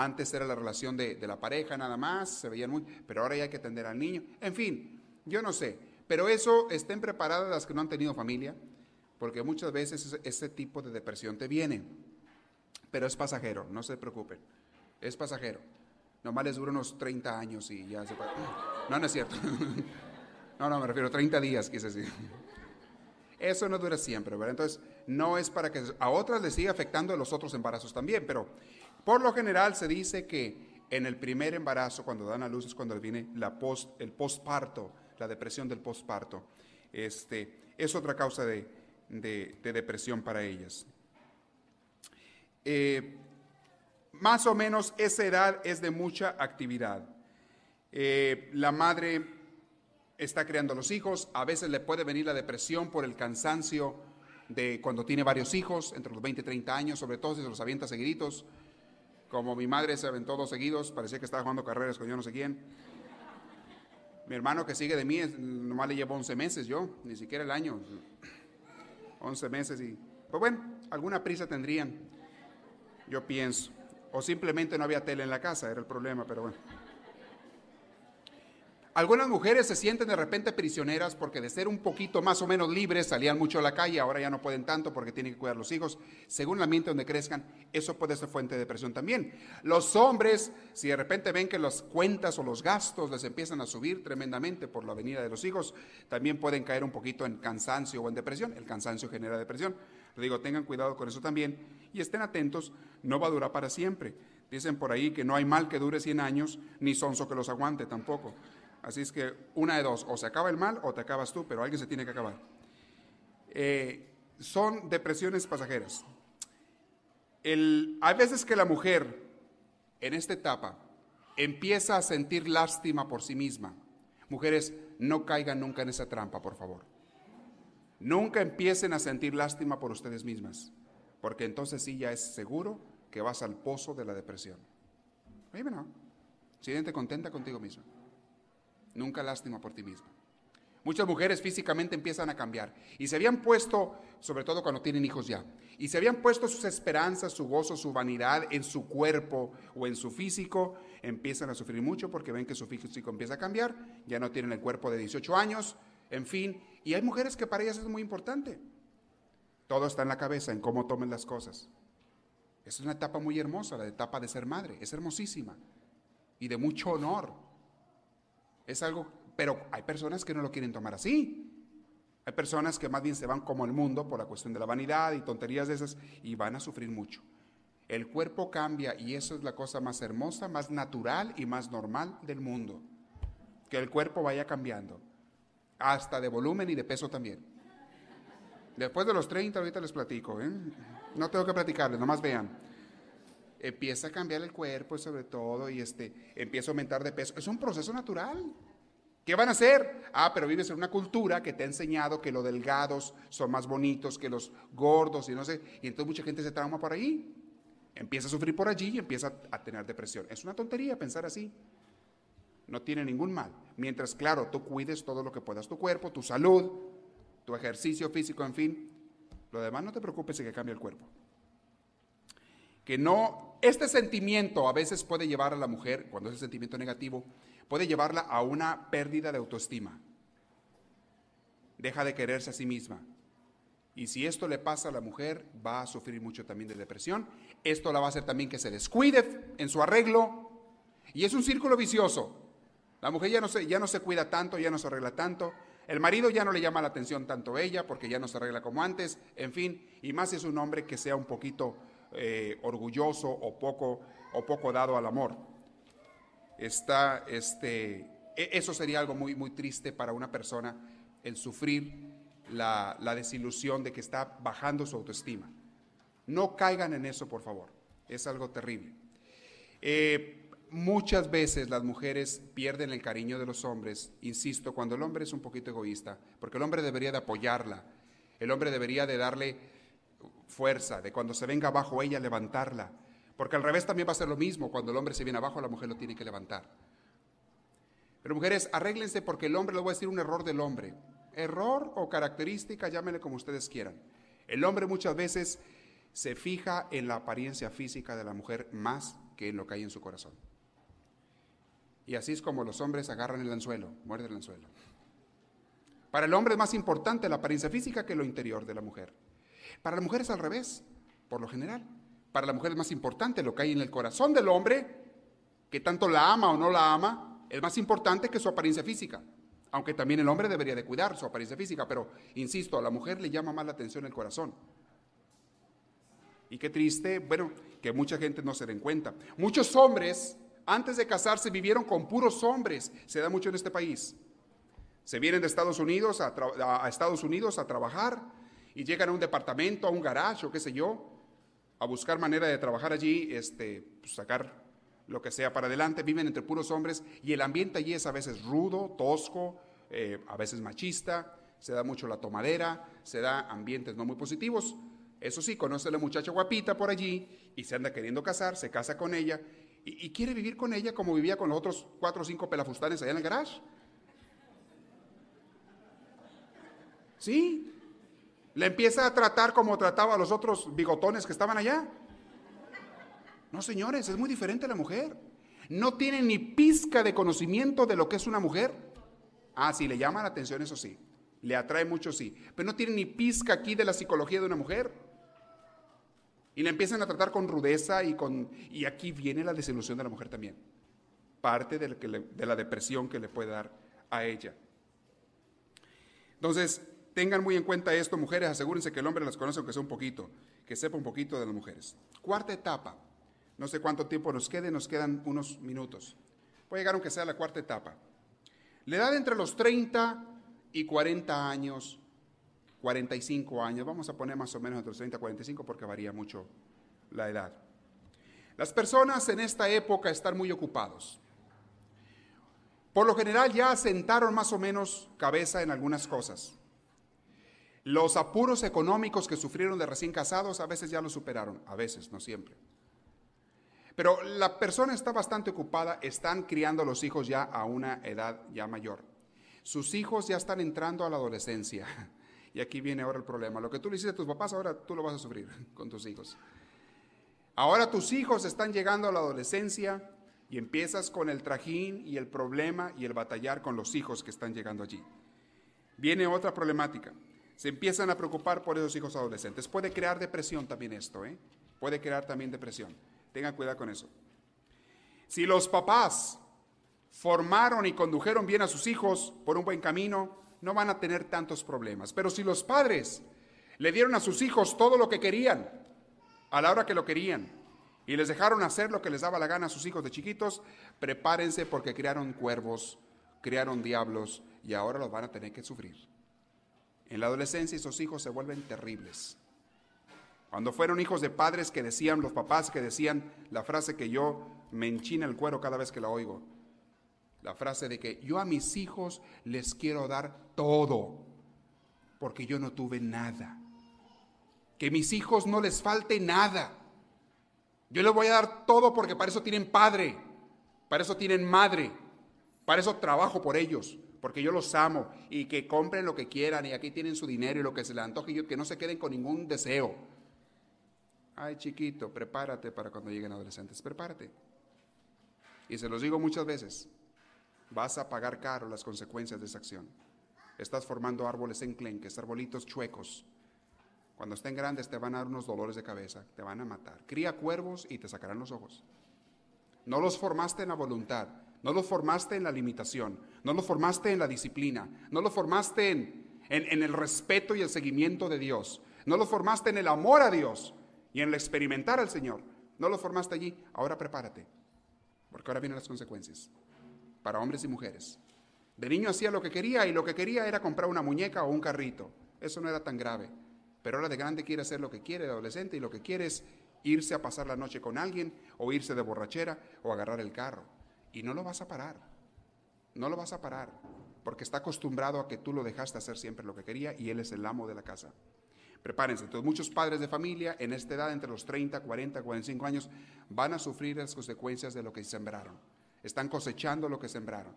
Antes era la relación de, de, la pareja nada más, se veían muy, pero ahora ya hay que atender al niño. En fin, yo no sé, pero eso estén preparadas las que no han tenido familia, porque muchas veces ese tipo de depresión te viene, pero es pasajero, no se preocupen, es pasajero. Nomás les dura unos 30 años y ya se. No, no es cierto. [LAUGHS] No, no, me refiero a 30 días, quise decir. Eso no dura siempre, ¿verdad? Entonces, no es para que a otras les siga afectando los otros embarazos también, pero por lo general se dice que en el primer embarazo, cuando dan a luz, es cuando viene la el postparto, la depresión del postparto. Este, es otra causa de, de, depresión para ellas. Eh, más o menos esa edad es de mucha actividad. Eh, la madre está creando los hijos, a veces le puede venir la depresión por el cansancio de cuando tiene varios hijos, entre los 20 y 30 años, sobre todo si se los avienta seguiditos. Como mi madre se aventó dos seguidos, parecía que estaba jugando carreras con yo no sé quién. Mi hermano que sigue de mí, nomás le llevo 11 meses yo, ni siquiera el año. 11 meses y, pues bueno, alguna prisa tendrían, yo pienso. O simplemente no había tele en la casa, era el problema, pero bueno. Algunas mujeres se sienten de repente prisioneras porque de ser un poquito más o menos libres salían mucho a la calle, ahora ya no pueden tanto porque tienen que cuidar a los hijos. Según el ambiente donde crezcan, eso puede ser fuente de depresión también. Los hombres, si de repente ven que las cuentas o los gastos les empiezan a subir tremendamente por la venida de los hijos, también pueden caer un poquito en cansancio o en depresión. El cansancio genera depresión. Le digo, tengan cuidado con eso también y estén atentos, no va a durar para siempre. Dicen por ahí que no hay mal que dure 100 años, ni sonso que los aguante tampoco. Así es que una de dos, o se acaba el mal o te acabas tú, pero alguien se tiene que acabar. Eh, son depresiones pasajeras. hay veces que la mujer en esta etapa empieza a sentir lástima por sí misma. Mujeres, no caigan nunca en esa trampa, por favor. Nunca empiecen a sentir lástima por ustedes mismas, porque entonces sí ya es seguro que vas al pozo de la depresión. Oye, no. Contenta contigo misma. Nunca lástima por ti misma. Muchas mujeres físicamente empiezan a cambiar y se habían puesto, sobre todo cuando tienen hijos ya, y se habían puesto sus esperanzas, su gozo, su vanidad en su cuerpo o en su físico, empiezan a sufrir mucho porque ven que su físico empieza a cambiar, ya no tienen el cuerpo de 18 años, en fin, y hay mujeres que para ellas es muy importante. Todo está en la cabeza, en cómo tomen las cosas. Es una etapa muy hermosa, la etapa de ser madre, es hermosísima y de mucho honor Es algo, pero hay personas que no lo quieren tomar así. Hay personas que más bien se van como el mundo por la cuestión de la vanidad y tonterías de esas y van a sufrir mucho. El cuerpo cambia y eso es la cosa más hermosa, más natural y más normal del mundo. Que el cuerpo vaya cambiando, hasta de volumen y de peso también. Después de los 30, ahorita les platico, ¿eh? no tengo que platicarles, nomás vean. Empieza a cambiar el cuerpo sobre todo y este, empieza a aumentar de peso. Es un proceso natural. ¿Qué van a hacer? Ah, pero vives en una cultura que te ha enseñado que los delgados son más bonitos que los gordos y no sé. Y entonces mucha gente se trauma por ahí. Empieza a sufrir por allí y empieza a tener depresión. Es una tontería pensar así. No tiene ningún mal. Mientras, claro, tú cuides todo lo que puedas, tu cuerpo, tu salud, tu ejercicio físico, en fin. Lo demás no te preocupes de que cambie el cuerpo. Que no, este sentimiento a veces puede llevar a la mujer, cuando es el sentimiento negativo, puede llevarla a una pérdida de autoestima. Deja de quererse a sí misma. Y si esto le pasa a la mujer, va a sufrir mucho también de depresión. Esto la va a hacer también que se descuide en su arreglo. Y es un círculo vicioso. La mujer ya no se, ya no se cuida tanto, ya no se arregla tanto. El marido ya no le llama la atención tanto ella porque ya no se arregla como antes. En fin, y más es un hombre que sea un poquito eh, orgulloso o poco, o poco dado al amor. Está, este, e, eso sería algo muy, muy triste para una persona, el sufrir la, desilusión de que está bajando su autoestima. No caigan en eso, por favor. Es algo terrible. Eh, muchas veces las mujeres pierden el cariño de los hombres, insisto, cuando el hombre es un poquito egoísta, porque el hombre debería de apoyarla, el hombre debería de darle fuerza, de cuando se venga abajo ella levantarla, porque al revés también va a ser lo mismo, cuando el hombre se viene abajo la mujer lo tiene que levantar. Pero mujeres, arréglense porque el hombre, le voy a decir un error del hombre, error o característica, llámenle como ustedes quieran. El hombre muchas veces se fija en la apariencia física de la mujer más que en lo que hay en su corazón. Y así es como los hombres agarran el anzuelo, muerden el anzuelo. Para el hombre es más importante la apariencia física que lo interior de la mujer. Para la mujer es al revés, por lo general. Para la mujer es más importante lo que hay en el corazón del hombre, que tanto la ama o no la ama, es más importante que su apariencia física. Aunque también el hombre debería de cuidar su apariencia física, pero insisto, a la mujer le llama más la atención el corazón. Y qué triste, bueno, que mucha gente no se den cuenta. Muchos hombres, antes de casarse, vivieron con puros hombres. Se da mucho en este país. Se vienen de Estados Unidos a, Estados Unidos a trabajar y llegan a un departamento, a un garage o qué sé yo, a buscar manera de trabajar allí, este, pues, sacar lo que sea para adelante, viven entre puros hombres y el ambiente allí es a veces rudo, tosco, eh, a veces machista, se da mucho la tomadera, se da ambientes no muy positivos. Eso sí, conoce a la muchacha guapita por allí y se anda queriendo casar, se casa con ella y, quiere vivir con ella como vivía con los otros cuatro o cinco pelafustanes allá en el garage. ¿Sí? Le empieza a tratar como trataba a los otros bigotones que estaban allá. No, señores, es muy diferente la mujer. No tiene ni pizca de conocimiento de lo que es una mujer. Ah, sí, le llama la atención, eso sí. Le atrae mucho, sí. Pero no tiene ni pizca aquí de la psicología de una mujer. Y le empiezan a tratar con rudeza y con... Y aquí viene la desilusión de la mujer también. Parte de, de la depresión que le puede dar a ella. Entonces, tengan muy en cuenta esto, mujeres, asegúrense que el hombre las conoce aunque sea un poquito, que sepa un poquito de las mujeres. Cuarta etapa, no sé cuánto tiempo nos quede, nos quedan unos minutos. Puede llegar aunque sea la cuarta etapa. La edad entre los 30 y 40 años, 45 años, vamos a poner más o menos entre los 30 y 45 porque varía mucho la edad. Las personas en esta época están muy ocupados. Por lo general ya asentaron más o menos cabeza en algunas cosas. Los apuros económicos que sufrieron de recién casados a veces ya los superaron, a veces, no siempre. Pero la persona está bastante ocupada, están criando los hijos ya a una edad ya mayor. Sus hijos ya están entrando a la adolescencia. [LAUGHS] Y aquí viene ahora el problema. Lo que tú le hiciste a tus papás, ahora tú lo vas a sufrir [LAUGHS] con tus hijos. Ahora tus hijos están llegando a la adolescencia y empiezas con el trajín y el problema y el batallar con los hijos que están llegando allí. Viene otra problemática. Se empiezan a preocupar por esos hijos adolescentes. Puede crear depresión también esto, ¿eh? Puede crear también depresión. Tengan cuidado con eso. Si los papás formaron y condujeron bien a sus hijos por un buen camino, no van a tener tantos problemas. Pero si los padres le dieron a sus hijos todo lo que querían, a la hora que lo querían, y les dejaron hacer lo que les daba la gana a sus hijos de chiquitos, prepárense porque criaron cuervos, criaron diablos y ahora los van a tener que sufrir. En la adolescencia esos hijos se vuelven terribles. Cuando fueron hijos de padres que decían, los papás que decían la frase que yo me enchina el cuero cada vez que la oigo, la frase de que yo a mis hijos les quiero dar todo, porque yo no tuve nada. Que mis hijos no les falte nada. Yo les voy a dar todo porque para eso tienen padre, para eso tienen madre, para eso trabajo por ellos, porque yo los amo y que compren lo que quieran y aquí tienen su dinero y lo que se les antoje y que no se queden con ningún deseo. Ay, chiquito, prepárate para cuando lleguen adolescentes, prepárate. Y se los digo muchas veces, vas a pagar caro las consecuencias de esa acción. Estás formando árboles enclenques, arbolitos chuecos, cuando estén grandes te van a dar unos dolores de cabeza, te van a matar. Cría cuervos y te sacarán los ojos. No los formaste en la voluntad, no los formaste en la limitación, no los formaste en la disciplina, no los formaste en, en, el respeto y el seguimiento de Dios, no los formaste en el amor a Dios y en el experimentar al Señor. No los formaste allí, ahora prepárate, porque ahora vienen las consecuencias para hombres y mujeres. De niño hacía lo que quería y lo que quería era comprar una muñeca o un carrito. Eso no era tan grave. Pero ahora de grande quiere hacer lo que quiere de adolescente y lo que quiere es irse a pasar la noche con alguien o irse de borrachera o agarrar el carro. Y no lo vas a parar. No lo vas a parar porque está acostumbrado a que tú lo dejaste hacer siempre lo que quería y él es el amo de la casa. Prepárense. Entonces, muchos padres de familia en esta edad, entre los 30, 40, 45 años, van a sufrir las consecuencias de lo que sembraron. Están cosechando lo que sembraron.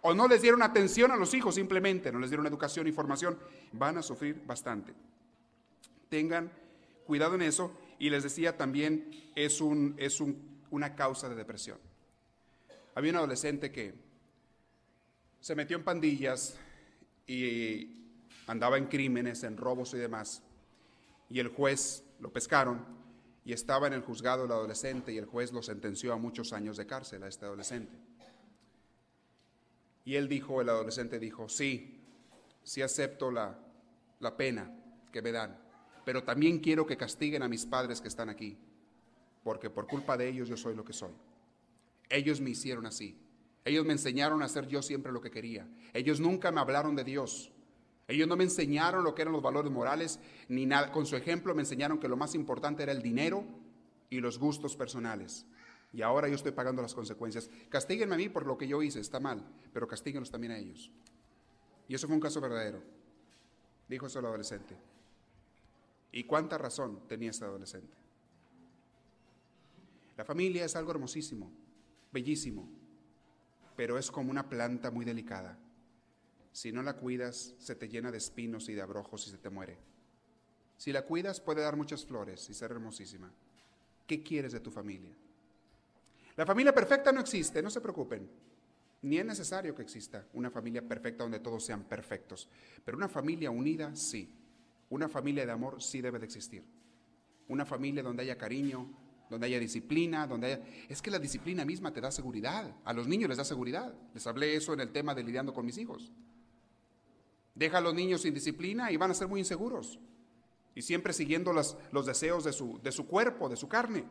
O no les dieron atención a los hijos simplemente, no les dieron educación y formación, van a sufrir bastante. Tengan cuidado en eso. Y les decía también, es, un, es una causa de depresión. Había un adolescente que se metió en pandillas y andaba en crímenes, en robos y demás. Y el juez lo pescaron y estaba en el juzgado el adolescente y el juez lo sentenció a muchos años de cárcel a este adolescente. Y él dijo, el adolescente dijo, sí, sí acepto la, la pena que me dan pero también quiero que castiguen a mis padres que están aquí, porque por culpa de ellos yo soy lo que soy. Ellos me hicieron así. Ellos me enseñaron a hacer yo siempre lo que quería. Ellos nunca me hablaron de Dios. Ellos no me enseñaron lo que eran los valores morales, ni nada. Con su ejemplo me enseñaron que lo más importante era el dinero y los gustos personales. Y ahora yo estoy pagando las consecuencias. Castíguenme a mí por lo que yo hice, está mal, pero castíguenlos también a ellos. Y eso fue un caso verdadero, dijo ese adolescente. ¿Y cuánta razón tenía este adolescente? La familia es algo hermosísimo, bellísimo, pero es como una planta muy delicada. Si no la cuidas, se te llena de espinos y de abrojos y se te muere. Si la cuidas, puede dar muchas flores y ser hermosísima. ¿Qué quieres de tu familia? La familia perfecta no existe, no se preocupen. Ni es necesario que exista una familia perfecta donde todos sean perfectos, pero una familia unida sí. Una familia de amor sí debe de existir. Una familia donde haya cariño, donde haya disciplina, donde haya... Es que la disciplina misma te da seguridad. A los niños les da seguridad. Les hablé eso en el tema de lidiando con mis hijos. Deja a los niños sin disciplina y van a ser muy inseguros. Y siempre siguiendo los deseos de su, de su cuerpo, de su carne.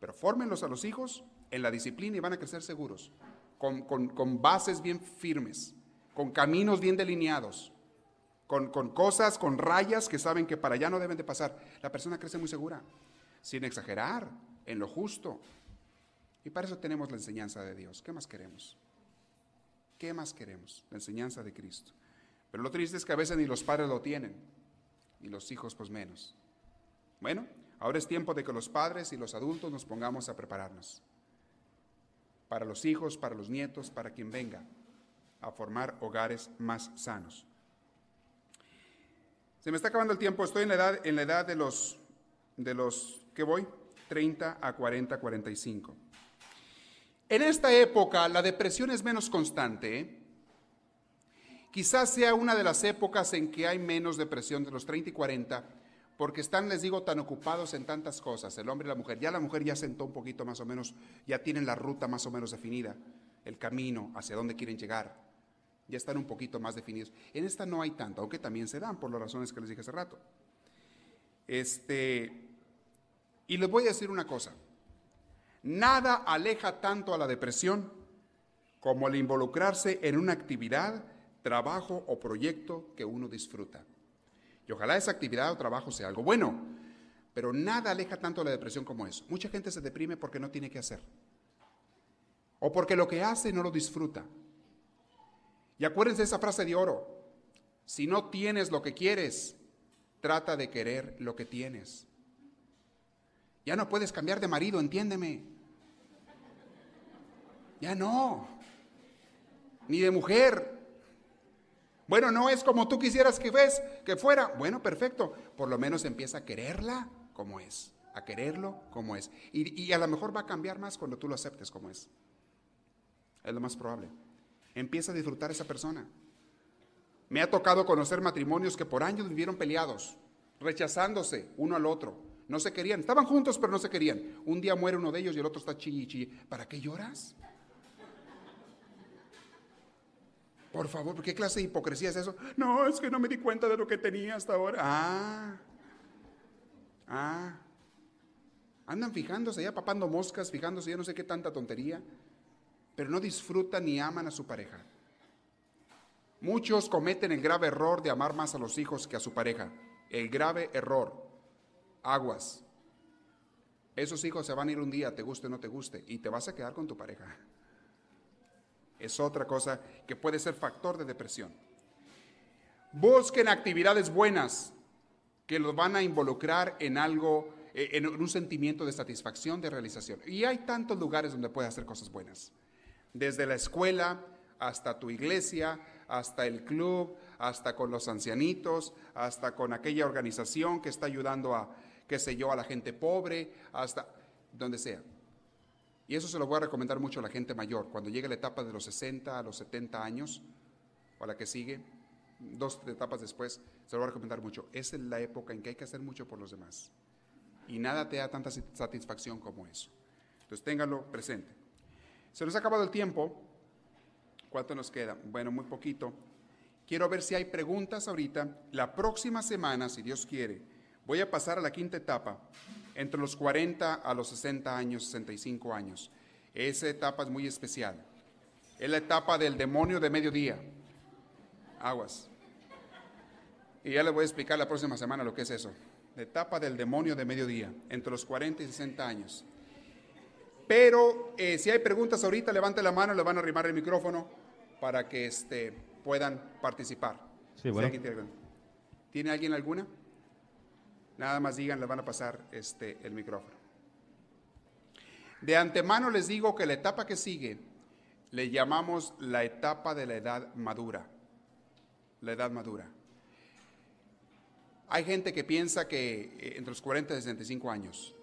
Pero fórmenlos a los hijos en la disciplina y van a crecer seguros. Con, con bases bien firmes. Con caminos bien delineados con, cosas, con rayas que saben que para allá no deben de pasar. La persona crece muy segura, sin exagerar, en lo justo. Y para eso tenemos la enseñanza de Dios. ¿Qué más queremos? ¿Qué más queremos? La enseñanza de Cristo. Pero lo triste es que a veces ni los padres lo tienen, y los hijos pues menos. Bueno, ahora es tiempo de que los padres y los adultos nos pongamos a prepararnos. Para los hijos, para los nietos, para quien venga, a formar hogares más sanos. Se me está acabando el tiempo, estoy en la edad, en la edad de los, de los, ¿qué voy? 30 a 40, 45. En esta época la depresión es menos constante. ¿eh? Quizás sea una de las épocas en que hay menos depresión de los 30 y 40, porque están, les digo, tan ocupados en tantas cosas, el hombre y la mujer. Ya la mujer ya sentó un poquito más o menos, ya tienen la ruta más o menos definida. el camino hacia dónde quieren llegar. Ya están un poquito más definidos. En esta no hay tanto, aunque también se dan por las razones que les dije hace rato. Este, y les voy a decir una cosa. Nada aleja tanto a la depresión como el involucrarse en una actividad, trabajo o proyecto que uno disfruta. Y ojalá esa actividad o trabajo sea algo bueno, pero nada aleja tanto a la depresión como eso. Mucha gente se deprime porque no tiene que hacer. O porque lo que hace no lo disfruta. Y acuérdense de esa frase de oro. Si no tienes lo que quieres, trata de querer lo que tienes. Ya no puedes cambiar de marido, entiéndeme. Ya no. Ni de mujer. Bueno, no es como tú quisieras que, ves, que fuera. Bueno, perfecto. Por lo menos empieza a quererla como es. A quererlo como es. Y, y a lo mejor va a cambiar más cuando tú lo aceptes como es. Es lo más probable. Empieza a disfrutar esa persona. Me ha tocado conocer matrimonios que por años vivieron peleados, rechazándose uno al otro. No se querían. Estaban juntos, pero no se querían. Un día muere uno de ellos y el otro está chilli. ¿Para qué lloras? Por favor, ¿qué clase de hipocresía es eso? No, es que no me di cuenta de lo que tenía hasta ahora. Ah, ah. Andan fijándose ya, papando moscas, fijándose ya no sé qué tanta tontería, pero no disfrutan ni aman a su pareja. Muchos cometen el grave error de amar más a los hijos que a su pareja. El grave error. Aguas. Esos hijos se van a ir un día, te guste o no te guste, y te vas a quedar con tu pareja es otra cosa que puede ser factor de depresión. Busquen actividades buenas que los van a involucrar en algo, eh, en un sentimiento de satisfacción, de realización. Y hay tantos lugares donde puedes hacer cosas buenas. Desde la escuela hasta tu iglesia, hasta el club, hasta con los ancianitos, hasta con aquella organización que está ayudando a, qué sé yo, a la gente pobre, hasta donde sea. Y eso se lo voy a recomendar mucho a la gente mayor. Cuando llegue la etapa de los 60 a los 70 años, o la que sigue, dos etapas después, se lo voy a recomendar mucho. Es la época en que hay que hacer mucho por los demás. Y nada te da tanta satisfacción como eso. Entonces ténganlo presente. Se nos ha acabado el tiempo. ¿Cuánto nos queda? Bueno, muy poquito. Quiero ver si hay preguntas ahorita. La próxima semana, si Dios quiere, voy a pasar a la quinta etapa entre los 40 a los 60 años, 65 años. Esa etapa es muy especial. Es la etapa del demonio de mediodía. Aguas. Y ya les voy a explicar la próxima semana lo que es eso. La etapa del demonio de mediodía, entre los 40 y 60 años. Pero eh, si hay preguntas ahorita, levante la mano, le van a arrimar el micrófono para que este, puedan participar. Sí, bueno. ¿Tiene alguien alguna? Nada más digan, le van a pasar este, el micrófono. De antemano les digo que la etapa que sigue le llamamos la etapa de la edad madura. La edad madura. Hay gente que piensa que eh, entre los 40 y 65 años.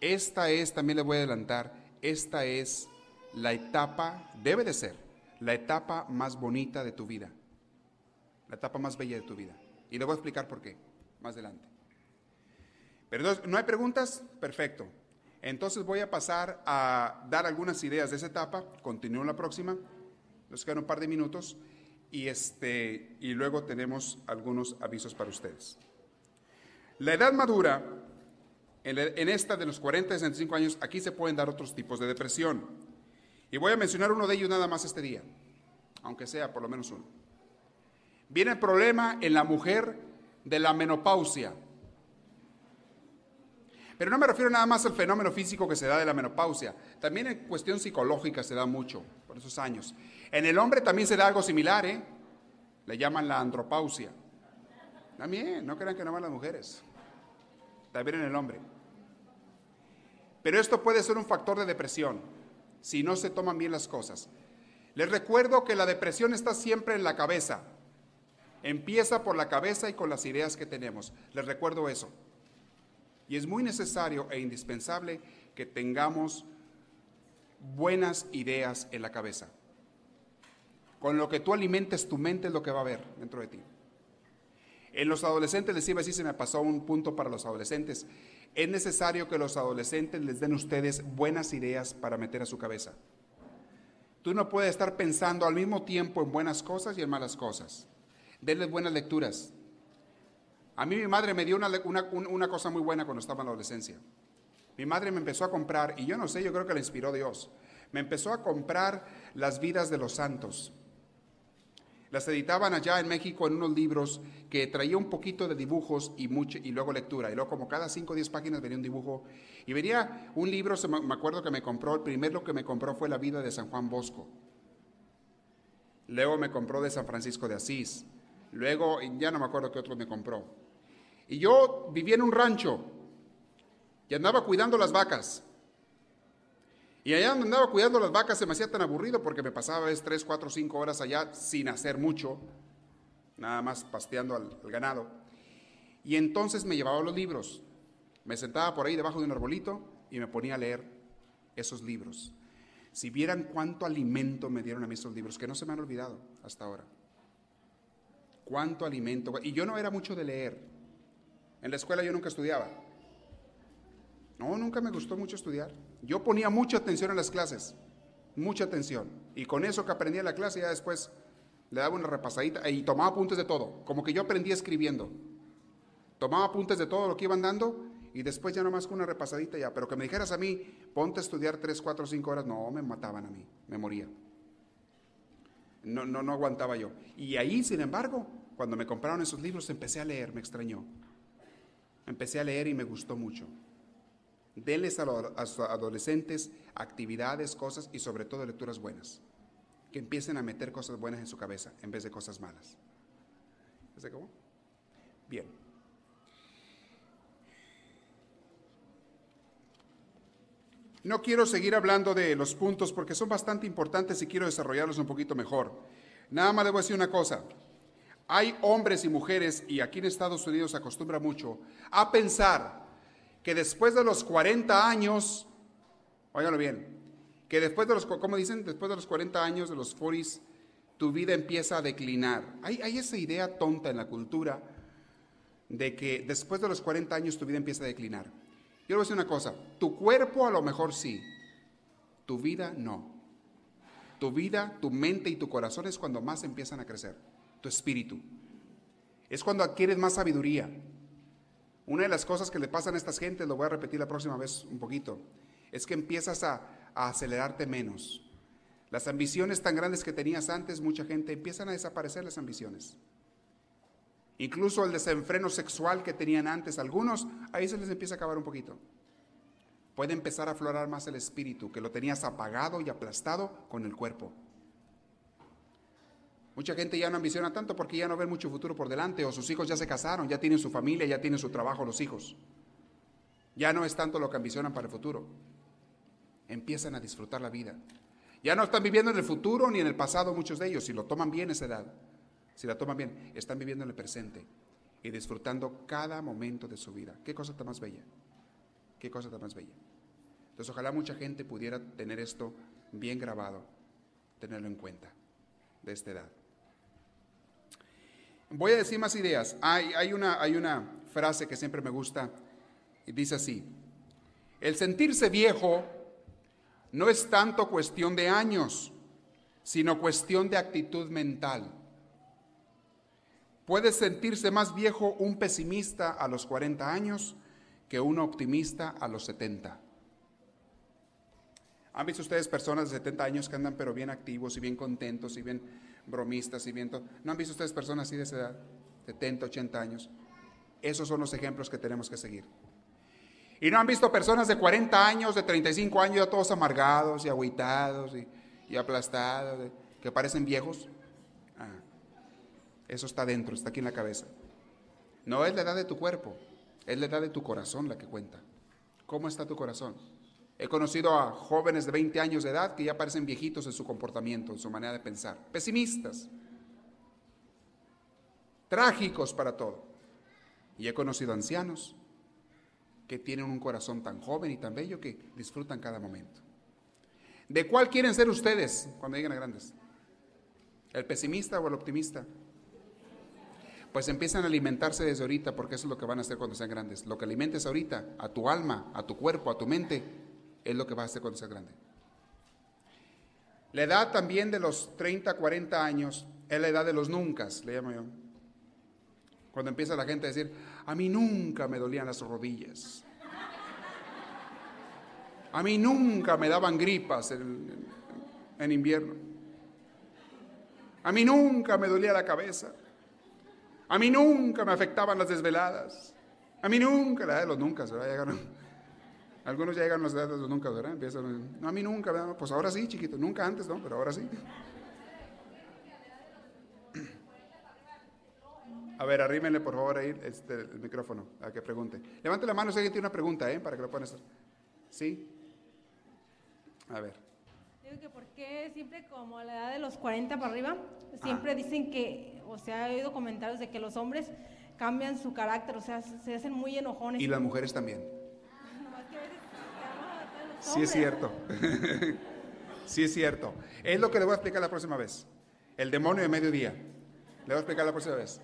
Esta es, también le voy a adelantar, esta es la etapa, debe de ser, la etapa más bonita de tu vida. La etapa más bella de tu vida. Y le voy a explicar por qué, más adelante. ¿No hay preguntas? Perfecto. Entonces voy a pasar a dar algunas ideas de esa etapa. Continúo la próxima. Nos quedan un par de minutos. Y, este, y luego tenemos algunos avisos para ustedes. La edad madura, en, esta de los 40 a 65 años, aquí se pueden dar otros tipos de depresión. Y voy a mencionar uno de ellos nada más este día, aunque sea por lo menos uno. Viene el problema en la mujer de la menopausia. Pero no me refiero nada más al fenómeno físico que se da de la menopausia, también en cuestión psicológica se da mucho por esos años. En el hombre también se da algo similar, ¿eh? Le llaman la andropausia. También, no crean que no van las mujeres. También en el hombre. Pero esto puede ser un factor de depresión si no se toman bien las cosas. Les recuerdo que la depresión está siempre en la cabeza. Empieza por la cabeza y con las ideas que tenemos. Les recuerdo eso. Y es muy necesario e indispensable que tengamos buenas ideas en la cabeza. Con lo que tú alimentes tu mente es lo que va a haber dentro de ti. En los adolescentes, les iba a decir, se me pasó un punto para los adolescentes. Es necesario que los adolescentes les den ustedes buenas ideas para meter a su cabeza. Tú no puedes estar pensando al mismo tiempo en buenas cosas y en malas cosas. Denles buenas lecturas. A mí mi madre me dio una, una, cosa muy buena cuando estaba en la adolescencia. Mi madre me empezó a comprar, y yo no sé, yo creo que le inspiró Dios, me empezó a comprar las vidas de los santos. Las editaban allá en México en unos libros que traía un poquito de dibujos y, mucho, y luego lectura. Y luego como cada 5 o 10 páginas venía un dibujo. Y venía un libro, me acuerdo que me compró, el primero que me compró fue La vida de San Juan Bosco. Luego me compró de San Francisco de Asís. Luego, ya no me acuerdo qué otro me compró. Y yo vivía en un rancho y andaba cuidando las vacas. Y allá donde andaba cuidando las vacas se me hacía tan aburrido porque me pasaba es 3, 4, 5 horas allá sin hacer mucho, nada más pasteando al, al ganado. Y entonces me llevaba los libros. Me sentaba por ahí debajo de un arbolito y me ponía a leer esos libros. Si vieran cuánto alimento me dieron a mí esos libros, que no se me han olvidado hasta ahora. Cuánto alimento. Y yo no era mucho de leer. En la escuela yo nunca estudiaba. No, nunca me gustó mucho estudiar. Yo ponía mucha atención en las clases, mucha atención. Y con eso que aprendía en la clase ya después le daba una repasadita y tomaba apuntes de todo, como que yo aprendía escribiendo. Tomaba apuntes de todo lo que iban dando y después ya nomás con una repasadita ya. Pero que me dijeras a mí, ponte a estudiar 3, 4, 5 horas, no, me mataban a mí, me moría. No, no, no aguantaba yo. Y ahí, sin embargo, cuando me compraron esos libros, empecé a leer, me extrañó. Empecé a leer y me gustó mucho. Denles a los adolescentes actividades, cosas y sobre todo lecturas buenas. Que empiecen a meter cosas buenas en su cabeza en vez de cosas malas. ¿Se cómo? Bien. No quiero seguir hablando de los puntos porque son bastante importantes y quiero desarrollarlos un poquito mejor. Nada más debo decir una cosa. Hay hombres y mujeres, y aquí en Estados Unidos se acostumbra mucho, a pensar que después de los 40 años, óiganlo bien, que después de los, ¿cómo dicen? Después de los 40 años, de los 40 tu vida empieza a declinar. Hay, hay esa idea tonta en la cultura de que después de los 40 años tu vida empieza a declinar. Yo voy a decir una cosa, tu cuerpo a lo mejor sí, tu vida no. Tu vida, tu mente y tu corazón es cuando más empiezan a crecer, tu espíritu. Es cuando adquieres más sabiduría, una de las cosas que le pasan a estas gentes, lo voy a repetir la próxima vez un poquito, es que empiezas a, acelerarte menos. Las ambiciones tan grandes que tenías antes, mucha gente empiezan a desaparecer las ambiciones. Incluso el desenfreno sexual que tenían antes algunos, ahí se les empieza a acabar un poquito. Puede empezar a aflorar más el espíritu, que lo tenías apagado y aplastado con el cuerpo. Mucha gente ya no ambiciona tanto porque ya no ve mucho futuro por delante o sus hijos ya se casaron, ya tienen su familia, ya tienen su trabajo los hijos. Ya no es tanto lo que ambicionan para el futuro. Empiezan a disfrutar la vida. Ya no están viviendo en el futuro ni en el pasado muchos de ellos, si lo toman bien esa edad. Si la toman bien, están viviendo en el presente y disfrutando cada momento de su vida. ¿Qué cosa tan más bella? ¿Qué cosa tan más bella? Entonces ojalá mucha gente pudiera tener esto bien grabado, tenerlo en cuenta de esta edad. Voy a decir más ideas. Hay, una, una frase que siempre me gusta y dice así, el sentirse viejo no es tanto cuestión de años, sino cuestión de actitud mental. Puede sentirse más viejo un pesimista a los 40 años que un optimista a los 70. ¿Han visto ustedes personas de 70 años que andan pero bien activos y bien contentos y bien bromistas y viento. ¿No han visto ustedes personas así de esa edad? 70, 80 años. Esos son los ejemplos que tenemos que seguir. Y no han visto personas de 40 años, de 35 años, ya todos amargados y agüitados y, aplastados, que parecen viejos. Ah, eso está dentro, está aquí en la cabeza. No es la edad de tu cuerpo, es la edad de tu corazón la que cuenta. ¿Cómo está tu corazón? He conocido a jóvenes de 20 años de edad que ya parecen viejitos en su comportamiento, en su manera de pensar, pesimistas, trágicos para todo. Y he conocido ancianos que tienen un corazón tan joven y tan bello que disfrutan cada momento. ¿De cuál quieren ser ustedes cuando lleguen a grandes? ¿El pesimista o el optimista? Pues empiezan a alimentarse desde ahorita porque eso es lo que van a hacer cuando sean grandes. Lo que alimentes ahorita a tu alma, a tu cuerpo, a tu mente, es lo que va a hacer cuando sea grande. La edad también de los 30, 40 años es la edad de los nunca, le llamo yo. Cuando empieza la gente a decir, a mí nunca me dolían las rodillas. A mí nunca me daban gripas en, en invierno. A mí nunca me dolía la cabeza. A mí nunca me afectaban las desveladas. A mí nunca, la edad de los nunca, ¿verdad? Algunos ya llegan a las edades de los nunca, ¿verdad? Empiezan, no, a mí nunca, ¿verdad? Pues ahora sí, chiquito, nunca antes, ¿no? Pero ahora sí. [CLEARS THROAT] A ver, arrímenle por favor ahí este, el micrófono a que pregunte. Levante la mano si alguien tiene una pregunta, ¿eh? Para que lo puedan hacer. ¿Sí? A ver. Digo que por qué siempre como a la edad de los 40 para arriba, siempre Ah. dicen que, o sea, he oído comentarios de que los hombres cambian su carácter, o sea, se hacen muy enojones. Y las mujeres también. Sí es cierto. [LAUGHS] sí es cierto. Es lo que le voy a explicar la próxima vez. El demonio de mediodía. Le voy a explicar la próxima vez.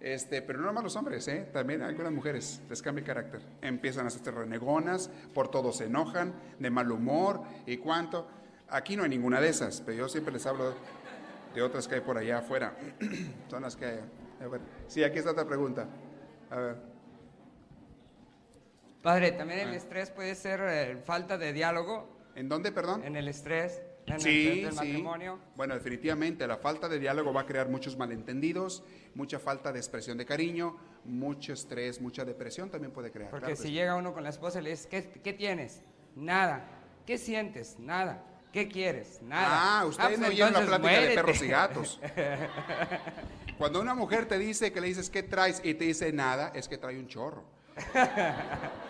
Este, pero no nomás los hombres, ¿eh? también algunas mujeres les cambia el carácter. Empiezan a hacerse renegonas, por todo se enojan, de mal humor y cuánto. Aquí no hay ninguna de esas, pero yo siempre les hablo de otras que hay por allá afuera. [CLEARS THROAT] Son las que hay. Sí, aquí está otra pregunta. A ver. Padre, también el Ah. estrés puede ser eh, falta de diálogo ¿En dónde, perdón? en el estrés, en el Sí, estrés del sí. matrimonio. Bueno, definitivamente la falta de diálogo va a crear muchos malentendidos, mucha falta de expresión de cariño, mucho estrés, mucha depresión también puede crear. Porque claro si llega uno con la esposa y le dices, ¿qué, qué tienes? Nada. ¿Qué sientes? Nada. ¿Qué quieres? Nada. Ah, ustedes pues no oyeron la entonces plática de muérete. perros y gatos. [LAUGHS] Cuando una mujer te dice que le dices, ¿qué traes? Y te dice nada, es que trae un chorro. [LAUGHS]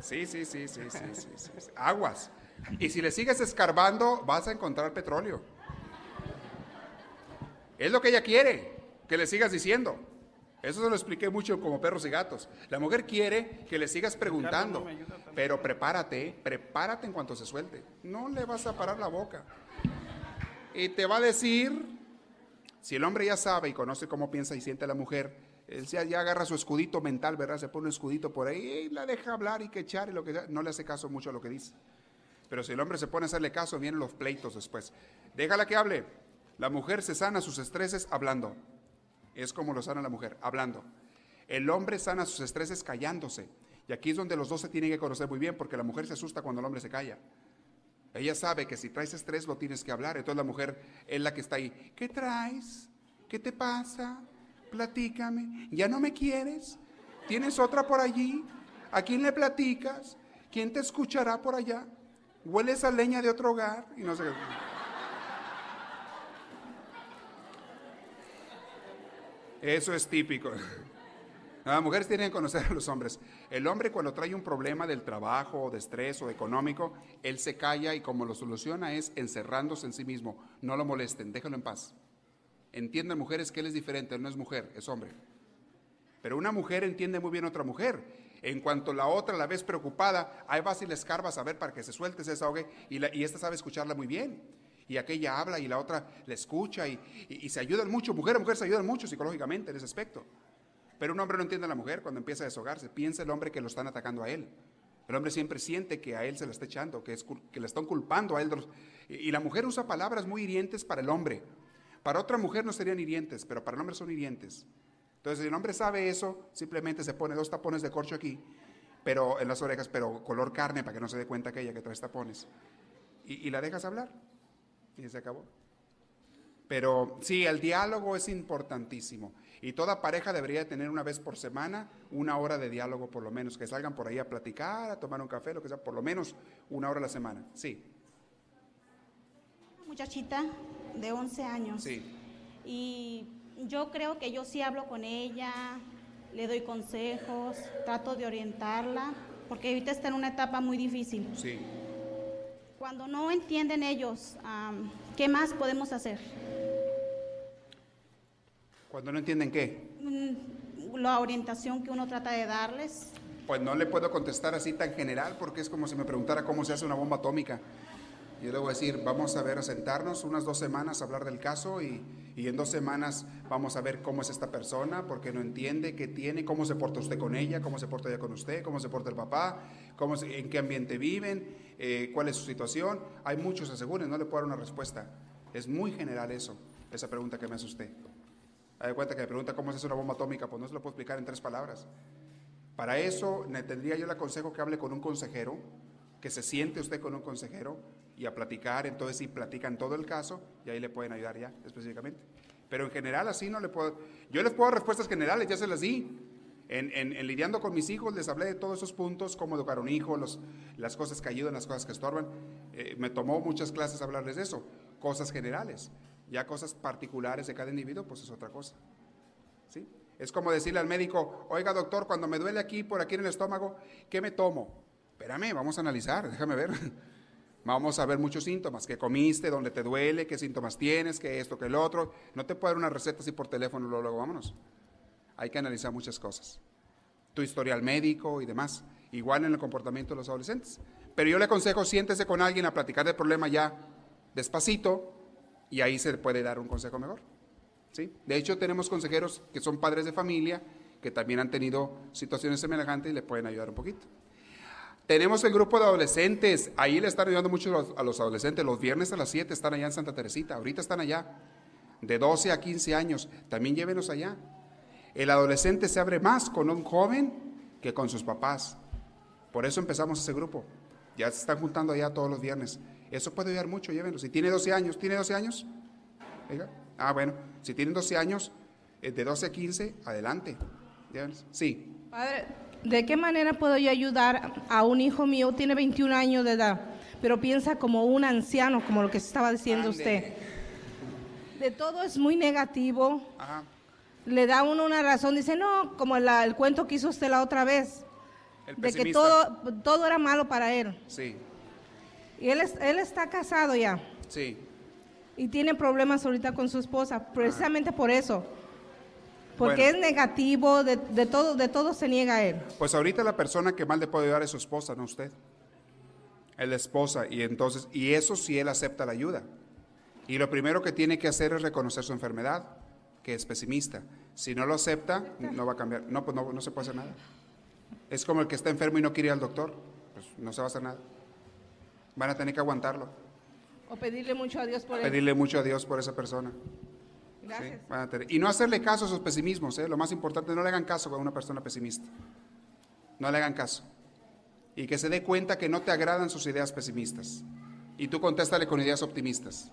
Sí, sí, sí, sí, sí, sí, sí. Aguas. Y si le sigues escarbando, vas a encontrar petróleo. Es lo que ella quiere, que le sigas diciendo. Eso se lo expliqué mucho como perros y gatos. La mujer quiere que le sigas preguntando, pero prepárate, prepárate en cuanto se suelte. No le vas a parar la boca. Y te va a decir, si el hombre ya sabe y conoce cómo piensa y siente la mujer, él ya, ya agarra su escudito mental, ¿verdad? Se pone un escudito por ahí y la deja hablar y que echar y lo que sea. No le hace caso mucho a lo que dice. Pero si el hombre se pone a hacerle caso, vienen los pleitos después. Déjala que hable. La mujer se sana sus estreses hablando. Es como lo sana la mujer, hablando. El hombre sana sus estreses callándose. Y aquí es donde los dos se tienen que conocer muy bien, porque la mujer se asusta cuando el hombre se calla. Ella sabe que si traes estrés lo tienes que hablar. Entonces la mujer es la que está ahí. ¿Qué traes? ¿Qué te pasa? Platícame. ¿Ya no me quieres? ¿Tienes otra por allí? ¿A quién le platicas? ¿Quién te escuchará por allá? ¿Hueles a leña de otro hogar? Y no sé qué. Eso es típico. Las mujeres tienen que conocer a los hombres. El hombre cuando trae un problema del trabajo, o de estrés o económico, él se calla y como lo soluciona es encerrándose en sí mismo. No lo molesten, déjalo en paz. Entiendan mujeres que él es diferente, él no es mujer, es hombre. Pero una mujer entiende muy bien a otra mujer. En cuanto la otra la ves preocupada, ahí vas y le a ver para que se suelte, se desahogue, y, la, y esta sabe escucharla muy bien. Y aquella habla y la otra le escucha y, y- se ayudan mucho. Mujer a mujer se ayudan mucho psicológicamente en ese aspecto. Pero un hombre no entiende a la mujer cuando empieza a deshogarse. Piensa el hombre que lo están atacando a él. El hombre siempre siente que a él se le está echando, que, es, que le están culpando a él. y la mujer usa palabras muy hirientes para el hombre. Para otra mujer no serían hirientes, pero para el hombre son hirientes. Entonces, si el hombre sabe eso, simplemente se pone dos tapones de corcho aquí, pero en las orejas, pero color carne para que no se dé cuenta que ella que trae tapones. Y, y la dejas hablar. Y se acabó. Pero sí, el diálogo es importantísimo. Y toda pareja debería tener una vez por semana una hora de diálogo, por lo menos, que salgan por ahí a platicar, a tomar un café, lo que sea, por lo menos una hora a la semana. Sí, muchachita de 11 años. sí. Y yo creo que yo sí hablo con ella, le doy consejos, trato de orientarla, porque ahorita está en una etapa muy difícil. Sí. Cuando no entienden ellos, ¿qué más podemos hacer? Cuando no entienden qué, Mm, La orientación que uno trata de darles. pues no le puedo contestar así tan general porque es como si me preguntara cómo se hace una bomba atómica. Yo le voy a decir, vamos a ver, a sentarnos unas dos semanas a hablar del caso y, y en dos semanas vamos a ver cómo es esta persona, porque no entiende, qué tiene, cómo se porta usted con ella, cómo se porta ella con usted, cómo se porta el papá, cómo en qué ambiente viven, eh, cuál es su situación. Hay muchos aseguren, no le puedo dar una respuesta. Es muy general eso, esa pregunta que me hace usted. Hay cuenta que me pregunta cómo se hace una bomba atómica, pues no se lo puedo explicar en tres palabras. Para eso tendría yo el aconsejo que hable con un consejero, que se siente usted con un consejero y a platicar, entonces sí platican todo el caso y ahí le pueden ayudar ya específicamente. Pero en general así no le puedo, yo les puedo dar respuestas generales, ya se las di. En, en, lidiando con mis hijos les hablé de todos esos puntos, cómo educar a un hijo, los, las cosas que ayudan, las cosas que estorban. Eh, me tomó muchas clases hablarles de eso, cosas generales. Ya cosas particulares de cada individuo, pues es otra cosa. ¿Sí? Es como decirle al médico, oiga doctor, cuando me duele aquí, por aquí en el estómago, ¿qué me tomo? Espérame, vamos a analizar, déjame ver. Vamos a ver muchos síntomas, qué comiste, dónde te duele, qué síntomas tienes, qué esto, qué el otro. No te puedo dar una receta así por teléfono, luego, luego vámonos. Hay que analizar muchas cosas. Tu historial médico y demás. Igual en el comportamiento de los adolescentes. Pero yo le aconsejo, siéntese con alguien a platicar del problema ya despacito y ahí se puede dar un consejo mejor. ¿sí? De hecho, tenemos consejeros que son padres de familia, que también han tenido situaciones semejantes y le pueden ayudar un poquito. Tenemos el grupo de adolescentes, ahí le están ayudando mucho a los adolescentes, los viernes a las 7 están allá en Santa Teresita, ahorita están allá, de 12 a 15 años, también llévenos allá. El adolescente se abre más con un joven que con sus papás. Por eso empezamos ese grupo. Ya se están juntando allá todos los viernes. Eso puede ayudar mucho, llévenlo. Si tiene 12 años, ¿tiene 12 años? Ah, bueno, si tienen 12 años, eh, de 12 a 15, adelante. Sí. Padre, ¿de qué manera puedo yo ayudar a un hijo mío? Tiene 21 años de edad, pero piensa como un anciano, como lo que estaba diciendo usted. De todo es muy negativo. Le da uno una razón, dice, no, como el cuento que hizo usted la otra vez, de que todo, todo era malo para él. Sí. Y él, él está casado ya. Sí. Y tiene problemas ahorita con su esposa, precisamente por eso porque es negativo, de, todo, de todo se niega a él. Pues ahorita la persona que más le puede ayudar es su esposa, no usted. Es la esposa, y entonces, y eso sí él acepta la ayuda. Y lo primero que tiene que hacer es reconocer su enfermedad, que es pesimista. Si no lo acepta, no va a cambiar. No, pues no, no se puede hacer nada. Es como el que está enfermo y no quiere ir al doctor. Pues no se va a hacer nada. Van a tener que aguantarlo. O pedirle mucho a Dios por él. Pedirle mucho a Dios por esa persona. Y no hacerle caso a esos pesimismos, ¿eh? lo más importante, no le hagan caso a una persona pesimista. No le hagan caso. Y que se dé cuenta que no te agradan sus ideas pesimistas. Y tú contéstale con ideas optimistas.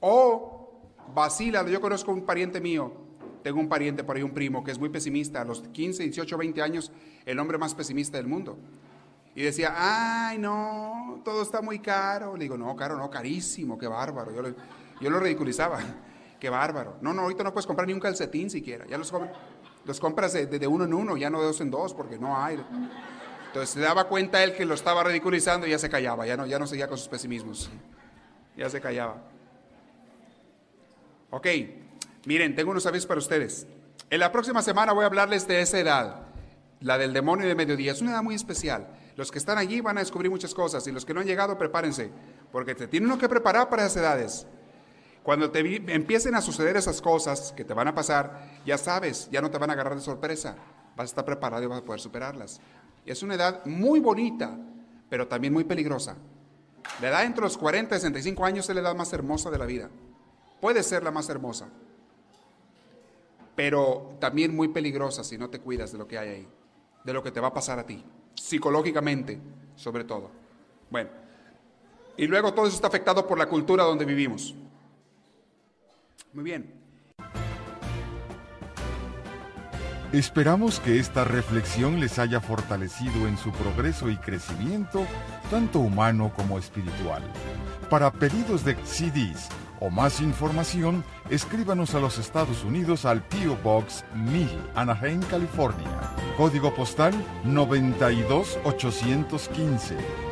O vacila, yo conozco un pariente mío, tengo un pariente por ahí, un primo, que es muy pesimista, a los 15, 18, 20 años, el hombre más pesimista del mundo. Y decía, ay, no, todo está muy caro. Le digo, no, caro, no, carísimo, qué bárbaro. Yo yo lo ridiculizaba. Qué bárbaro. No, no, ahorita no puedes comprar ni un calcetín siquiera. Ya los, los compras de, uno en uno, ya no de dos en dos, porque no hay. Entonces se daba cuenta él que lo estaba ridiculizando y ya se callaba, ya no, ya no seguía con sus pesimismos. Ya se callaba. Ok, miren, tengo unos avisos para ustedes. En la próxima semana voy a hablarles de esa edad, la del demonio de mediodía. Es una edad muy especial. Los que están allí van a descubrir muchas cosas y los que no han llegado, prepárense, porque te tienen uno que preparar para esas edades. Cuando te empiecen a suceder esas cosas que te van a pasar, ya sabes, ya no te van a agarrar de sorpresa. Vas a estar preparado y vas a poder superarlas. Y es una edad muy bonita, pero también muy peligrosa. La edad entre los 40 y 65 años es la edad más hermosa de la vida. Puede ser la más hermosa, pero también muy peligrosa si no te cuidas de lo que hay ahí, de lo que te va a pasar a ti, psicológicamente sobre todo. Bueno, y luego todo eso está afectado por la cultura donde vivimos. Muy bien. Esperamos que esta reflexión les haya fortalecido en su progreso y crecimiento, tanto humano como espiritual. Para pedidos de CDs o más información, escríbanos a los Estados Unidos al PO Box 1000, Anaheim, California. Código postal 92815.